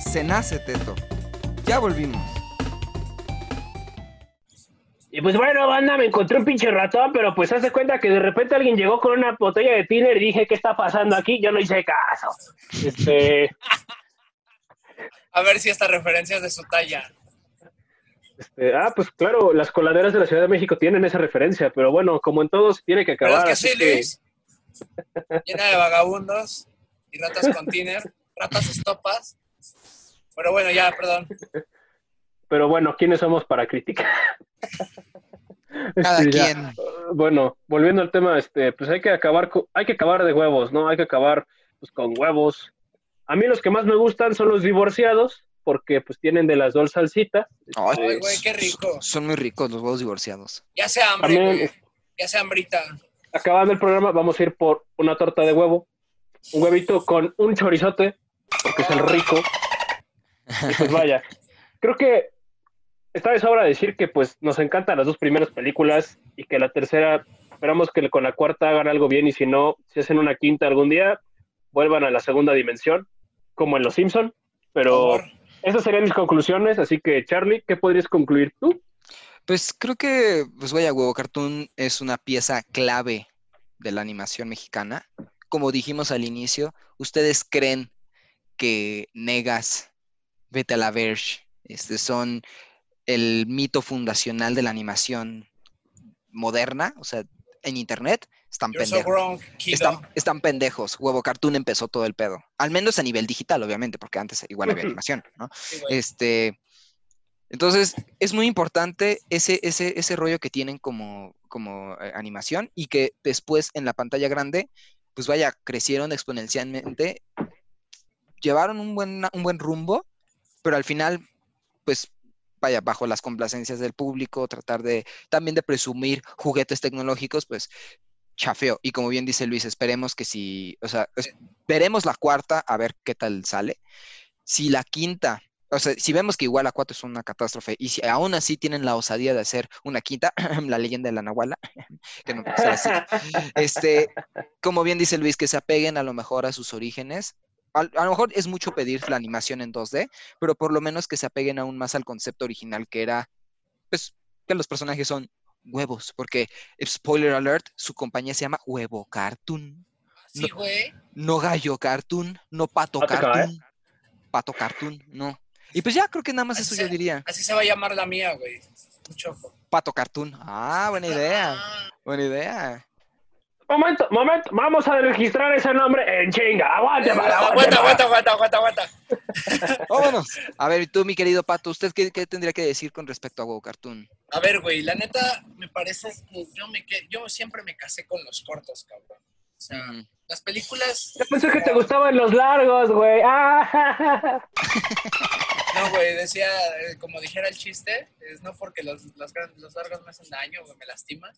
E: se nace teto. Ya volvimos.
C: Y pues bueno, banda, me encontré un pinche ratón, pero pues hace cuenta que de repente alguien llegó con una botella de tiner y dije, ¿qué está pasando aquí? Yo no hice caso. Este,
D: A ver si esta referencia es de su talla.
C: este, ah, pues claro, las coladeras de la Ciudad de México tienen esa referencia, pero bueno, como en todos, tiene que
D: ¿Verdad
C: acabar.
D: que
C: así
D: sí,
C: que-
D: Luis? Llena de vagabundos y ratas con tiner, ratas estopas. Pero bueno, ya, perdón.
C: pero bueno, ¿quiénes somos para criticar?
E: Cada
C: Este,
E: quien.
C: Bueno, volviendo al tema, este, pues hay que acabar, hay que acabar de huevos, ¿no? Hay que acabar pues, con huevos. A mí los que más me gustan son los divorciados, porque pues tienen de las dos salsitas.
E: Ay,
C: Este,
D: güey, qué rico.
E: Son muy ricos los huevos divorciados.
D: Ya sea hambre,
C: También,
D: güey. Ya sea hambrita.
C: acabando el programa, vamos a ir por una torta de huevo, un huevito con un chorizote, porque es el rico. Y pues vaya, creo que está de sobra decir que pues nos encantan las dos primeras películas y que la tercera, esperamos que con la cuarta hagan algo bien y si no, si hacen una quinta algún día, vuelvan a la segunda dimensión, como en Los Simpson. Pero esas serían mis conclusiones, así que Charlie, ¿qué podrías concluir tú?
E: Pues creo que, pues vaya, Huevo Cartoon es una pieza clave de la animación mexicana. Como dijimos al inicio, ¿ustedes creen que Negas, Vete a la Verge, este, son el mito fundacional de la animación moderna? O sea, en internet, están
D: You're so
E: pendejos.
D: wrong.
E: Están, están pendejos. Huevo Cartoon empezó todo el pedo. Al menos a nivel digital, obviamente, porque antes igual había animación, ¿no?
D: Sí.
E: Este, Entonces, es muy importante ese, ese, ese rollo que tienen como, como eh, animación y que después en la pantalla grande, pues vaya, crecieron exponencialmente, llevaron un buen, un buen rumbo, pero al final, pues vaya, bajo las complacencias del público, tratar de también de presumir juguetes tecnológicos, pues chafeo. Y como bien dice Luis, esperemos que si, o sea, veremos la cuarta a ver qué tal sale. Si la quinta, o sea, si vemos que igual la cuatro es una catástrofe y si aún así tienen la osadía de hacer una quinta, la leyenda de la Nahuala, que no puede ser así, este, como bien dice Luis, que se apeguen a lo mejor a sus orígenes. Al- A, lo mejor es mucho pedir la animación en 2D, pero por lo menos que se apeguen aún más al concepto original que era, pues, que los personajes son huevos, porque, spoiler alert, su compañía se llama Huevo Cartoon,
D: Sí, güey.
E: no Gallo Cartoon, no Pato
C: ¿eh?
E: Cartoon, Pato Cartoon, no. Y pues ya creo que nada más eso
D: Así
E: yo
D: se-
E: diría,
D: Así se va a llamar la mía, güey. Mucho.
E: Pato Cartoon. Ah, buena idea,
D: Ah,
E: buena idea.
C: Momento, momento, vamos a registrar ese nombre en chinga. Aguante, para,
D: aguanta, aguanta, aguanta, aguanta, aguanta.
E: Vámonos. A ver, y tú, mi querido Pato, ¿usted qué, qué tendría que decir con respecto a Huevo Cartoon?
D: A ver, güey, la neta, me parece que yo, me que- yo siempre me casé con los cortos, cabrón. O sea, las películas...
C: Yo pensé que te gustaban los largos, güey. Ah,
D: No, güey, decía, eh, como dijera el chiste, es no porque los, los largos me hacen daño, güey, me lastiman.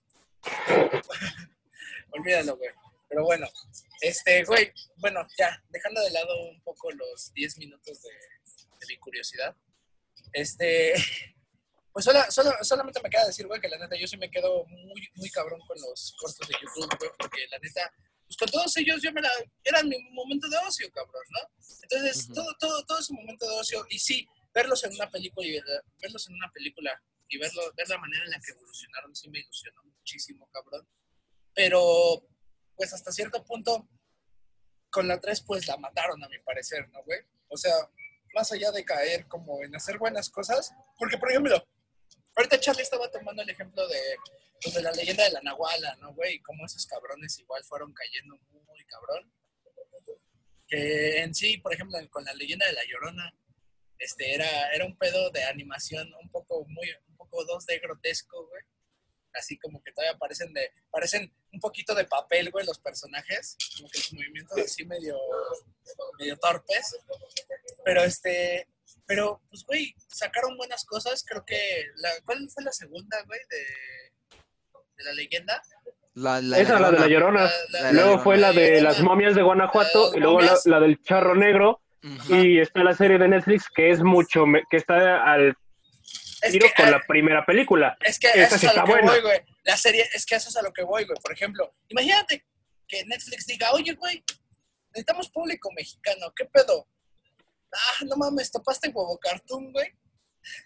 D: Olvídalo, güey. Pero bueno, este, güey, bueno, ya, dejando de lado un poco los 10 minutos de, de mi curiosidad, este, pues solo- solamente me queda decir, güey, que la neta yo sí me quedo muy, muy cabrón con los cortos de YouTube, güey, porque la neta, pues con todos ellos yo me la, eran mi momento de ocio, cabrón, ¿no? Entonces,
E: Ujú.
D: todo, todo, todo es un momento de ocio, y sí, verlos en una película y ver- verlos en una película y verlo, ver la manera en la que evolucionaron sí me ilusionó muchísimo, cabrón. Pero, pues hasta cierto punto, con la 3, pues la mataron, a mi parecer, ¿no, güey? O sea, más allá de caer como en hacer buenas cosas, porque, por ejemplo, ahorita Charlie estaba tomando el ejemplo de, pues, de la leyenda de la Nahuala, ¿no, güey? Y cómo esos cabrones igual fueron cayendo muy cabrón. Que en sí, por ejemplo, con la leyenda de la Llorona, este, era, era un pedo de animación un poco, muy, un poco 2D grotesco, güey. Así como que todavía parecen de, parecen un poquito de papel, güey, los personajes. Como que los movimientos así medio, medio torpes. Pero este, pero pues, güey, sacaron buenas cosas. Creo que, la, ¿cuál fue la segunda, güey, de, de la leyenda?
E: La, la,
C: Esa es la de la Llorona.
D: La- la-
E: La
C: Luego fue la de
D: Llorona.
C: las momias de Guanajuato y luego la, del charro negro. Y está la serie de Netflix que es mucho, que está al
D: Es que,
C: con
D: ah,
C: la primera película.
D: Es que
C: Esa
D: eso es a lo que
C: buena.
D: voy, güey. La serie, es que eso es a lo que voy, güey. Por ejemplo, imagínate que Netflix diga, oye, güey, necesitamos público mexicano, ¿qué pedo? Ah, no mames, topaste huevo cartoon, güey.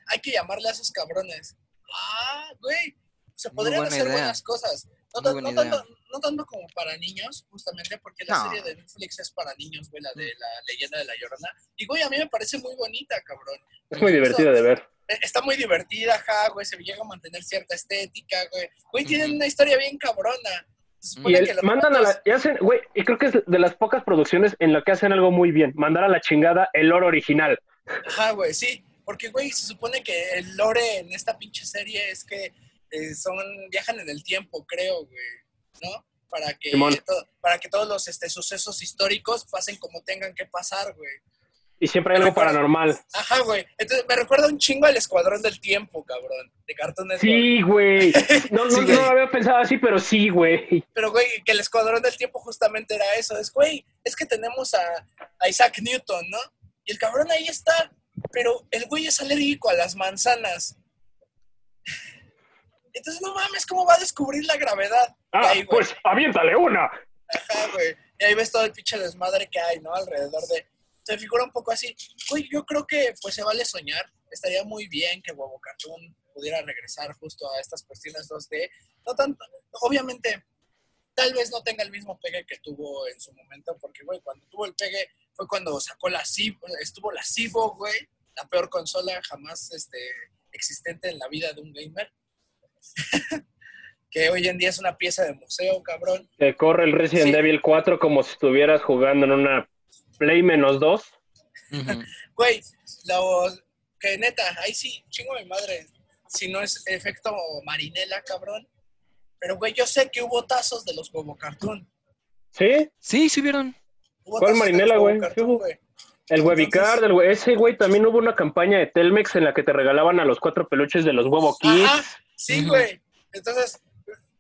D: Hay que llamarle a esos cabrones. Ah, güey. Se podrían
E: buena
D: hacer
E: idea.
D: buenas cosas. No,
E: Muy
D: tan-
E: buena
D: no
E: idea.
D: tanto, no tanto como para niños, justamente porque la
E: No.
D: serie de Netflix es para niños, güey, la de la leyenda de la llorona. Y, güey, a mí me parece muy bonita, cabrón.
C: Es muy divertido de ver.
D: Eh, Está muy divertida, ja, güey, se llega a mantener cierta estética, güey. Güey, tienen una historia bien cabrona. Se
C: Y el-
D: que
C: mandan a la, y hacen, güey, y creo que es de las pocas producciones en la que hacen algo muy bien, mandar a la chingada el oro original.
D: Ajá, güey, sí. Porque, güey, se supone que el lore en esta pinche serie es que eh, son, viajan en el tiempo, creo, güey, ¿no? Para que, para que todos los este, sucesos históricos pasen como tengan que pasar, güey.
C: Y siempre hay algo paranormal.
D: Ajá, güey. Entonces me recuerda un chingo al Escuadrón del Tiempo, cabrón, de Cartoon Network.
C: Sí, güey. No, no,
E: Sí, güey.
C: no lo había pensado así, pero sí, güey.
D: Pero, güey, que el Escuadrón del Tiempo justamente era eso. Es, güey, es que tenemos a, a Isaac Newton, ¿no? Y el cabrón ahí está, pero el güey es alérgico a las manzanas. Entonces, no mames, ¿cómo va a descubrir la gravedad?
C: Ah,
D: ahí,
C: pues aviéntale una.
D: Ajá, güey. Y ahí ves todo el pinche desmadre que hay, ¿no? Alrededor de... Se figura un poco así. Güey, yo creo que pues se vale soñar. Estaría muy bien que Huevo Cartoon pudiera regresar justo a estas cuestiones 2D. No tanto... Obviamente, tal vez no tenga el mismo pegue que tuvo en su momento, porque, güey, cuando tuvo el pegue fue cuando sacó la Cibo, estuvo la Cibo, güey, la peor consola jamás este, existente en la vida de un gamer. que hoy en día es una pieza de museo, cabrón.
C: Te corre el Resident
D: Sí.
C: Evil 4 como si estuvieras jugando en una Play menos 2.
E: Ujú.
D: Güey, los- que neta, ahí sí, chingo mi madre. Si no es efecto marinela, cabrón. Pero, güey, yo sé que hubo tazos de los huevo cartoon.
C: ¿Sí?
E: Sí, sí vieron.
D: Hubo
C: ¿Cuál marinela, güey? El Webicard,
D: Entonces-
C: el we- ese güey también hubo una campaña de Telmex en la que te regalaban a los cuatro peluches de los huevo kids.
D: Ajá, sí, güey. Entonces,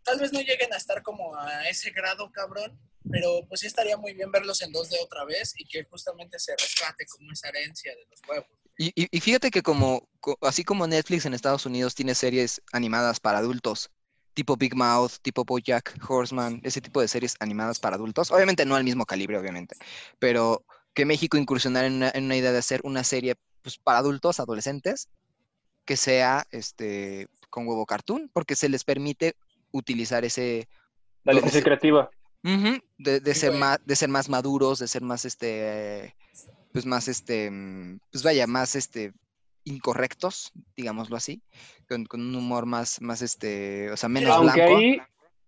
D: tal vez no lleguen a estar como a ese grado, cabrón, pero pues sí estaría muy bien verlos en 2D otra vez y que justamente se rescate como esa herencia de los huevos.
E: Y, fíjate que como, co- así como Netflix en Estados Unidos tiene series animadas para adultos, tipo Big Mouth, tipo BoJack Horseman, ese tipo de series animadas para adultos, obviamente no al mismo calibre, obviamente, pero que México incursionar en una, en una idea de hacer una serie pues, para adultos, adolescentes, que sea este con huevo cartoon, porque se les permite utilizar ese
C: La licencia
E: ese-
C: creativa.
E: De, ser más, de ser más maduros, de ser más este, pues más este, pues vaya, más este incorrectos, digámoslo así, con, con un humor más, más este, o sea, menos
C: Aunque
E: blanco.
C: ahí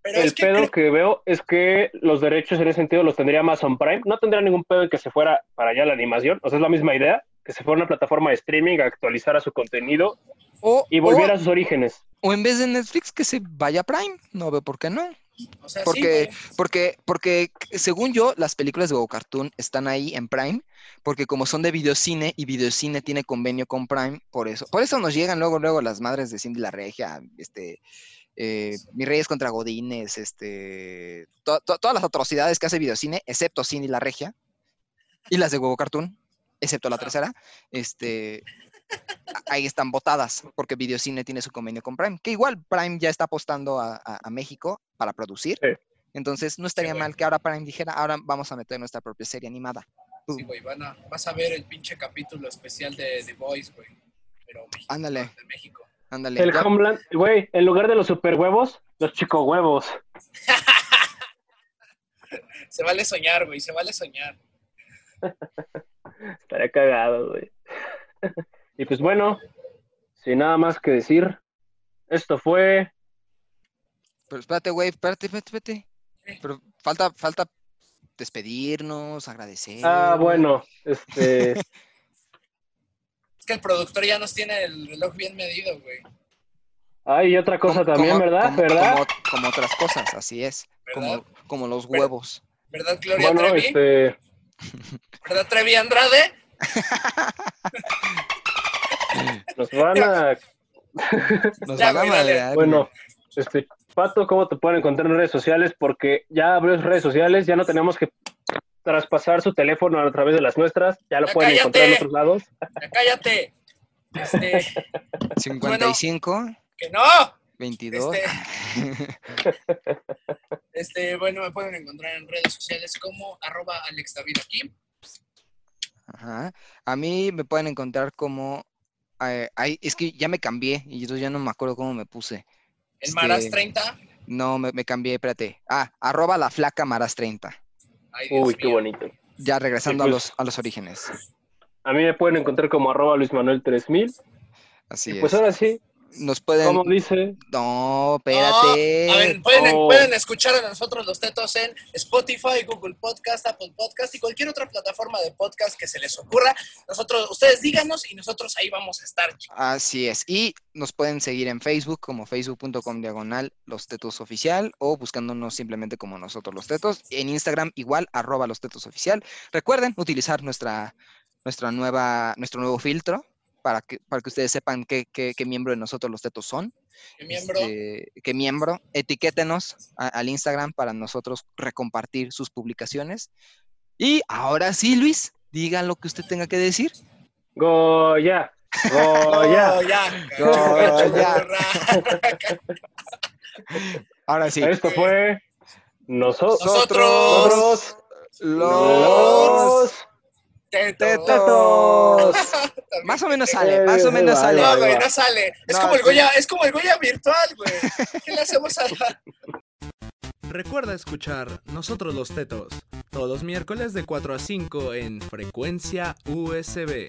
D: Pero
C: el
D: es que
C: pedo que veo es que los derechos en ese sentido los tendría Amazon Prime. No tendría ningún pedo en que se fuera para allá la animación. O sea, es la misma idea, que se fuera a una plataforma de streaming, actualizara su contenido
E: O,
C: y
E: o-
C: volviera a sus orígenes.
E: o en vez de Netflix que se vaya a Prime, no veo por qué no.
D: o sea, sí,
E: Porque, porque, porque según yo, las películas de Go Cartoon están ahí en Prime, porque como son de videocine y videocine tiene convenio con Prime, por eso, por eso nos llegan luego, luego las madres de Cindy la Regia, este, eh, Mis Reyes contra Godines, este, to- to- todas las atrocidades que hace videocine, excepto Cindy la Regia, y las de Huevo Cartoon, excepto la tercera, este, ahí están votadas, porque Videocine tiene su convenio con Prime, que igual Prime ya está apostando a, a- a México para producir.
C: Sí.
E: Entonces no estaría mal que ahora Prime dijera, ahora vamos a meter nuestra propia serie animada.
D: Sí, güey, van a, vas a ver el pinche capítulo especial de The Voice, güey. Pero
E: Ándale.
D: de México.
E: Ándale.
C: El
E: ya-
C: Homeland, güey, en lugar de los super huevos, los chico huevos.
D: Se vale soñar, güey, se vale soñar.
C: Estaría cagado, güey. y pues bueno, sin nada más que decir, esto fue.
E: Pero espérate, güey, espérate, espérate, espérate. Pero falta, falta despedirnos, agradecer.
C: Ah, bueno, este.
D: Es que el productor ya nos tiene el reloj bien medido, güey.
C: Ay, y otra cosa
E: Como-
C: también,
E: como-
C: ¿verdad?
E: como-
C: ¿Verdad?
E: Como, como otras cosas, así es.
D: ¿Verdad?
E: Como, como los huevos.
D: ¿Verdad, Gloria
C: Bueno,
D: Trevi?
C: este.
D: ¿Verdad, Trevi Andrade?
C: Nos van a.
E: Nos van a madrear,
C: Bueno, este. Pato, ¿cómo te pueden encontrar en redes sociales? Porque ya abrió redes sociales, ya no tenemos que traspasar su teléfono a través de las nuestras, ya lo
D: Ya
C: pueden
D: cállate.
C: encontrar en otros lados.
D: Ya cállate. Este,
E: güey. 55,
D: que no.
E: 22.
D: Este, este, bueno, me pueden encontrar en redes sociales como arroba Alex David aquí.
E: Ajá. A mí me pueden encontrar como. Eh, ay, es que ya me cambié y entonces ya no me acuerdo cómo me puse.
D: El
E: Este,
D: Maras 30.
E: No, me, me cambié, espérate. Ah, arroba la flaca maras 30.
D: Ay, Dios
C: Uy, qué bonito.
E: Ya regresando
C: Sí,
E: a,
C: pues.
E: los, a los orígenes.
C: A mí me pueden encontrar como arroba Luis Manuel 3000.
E: Así
C: Y
E: es.
C: pues ahora sí,
E: Nos pueden.
C: como dice,
E: No,
D: No,
E: espérate.
D: a ver, pueden,
C: Oh.
D: pueden escuchar a nosotros los tetos en Spotify, Google Podcast, Apple Podcast y cualquier otra plataforma de podcast que se les ocurra. Nosotros, ustedes díganos y nosotros ahí vamos a estar.
E: Así es. Y nos pueden seguir en Facebook como facebook.com diagonal los tetos oficial o buscándonos simplemente como nosotros los tetos. En Instagram igual arroba los tetos oficial. Recuerden utilizar nuestra, nuestra nueva, nuestro nuevo filtro para que, para que ustedes sepan qué, qué- qué miembro de nosotros los tetos son.
D: Mi miembro,
E: Este, qué miembro. Etiquétenos a- al Instagram para nosotros recompartir sus publicaciones. Y ahora sí, Luis, diga lo que usted tenga que decir.
C: Goya, Goya.
D: Ya.
E: Goya.
D: Cachorra.
E: Ahora sí.
C: Esto fue nosotros.
D: Nosotros.
C: Nosotros.
E: Los
D: Tetos.
E: tetos. Más o menos sale, más o menos sale.
D: No, güey, no sale. Es
E: No,
D: como el
E: sí.
D: Goya, es como el Goya virtual, güey. ¿Qué le hacemos a la...
A: Recuerda escuchar Nosotros los Tetos todos los miércoles de 4 a 5 en frecuencia USB.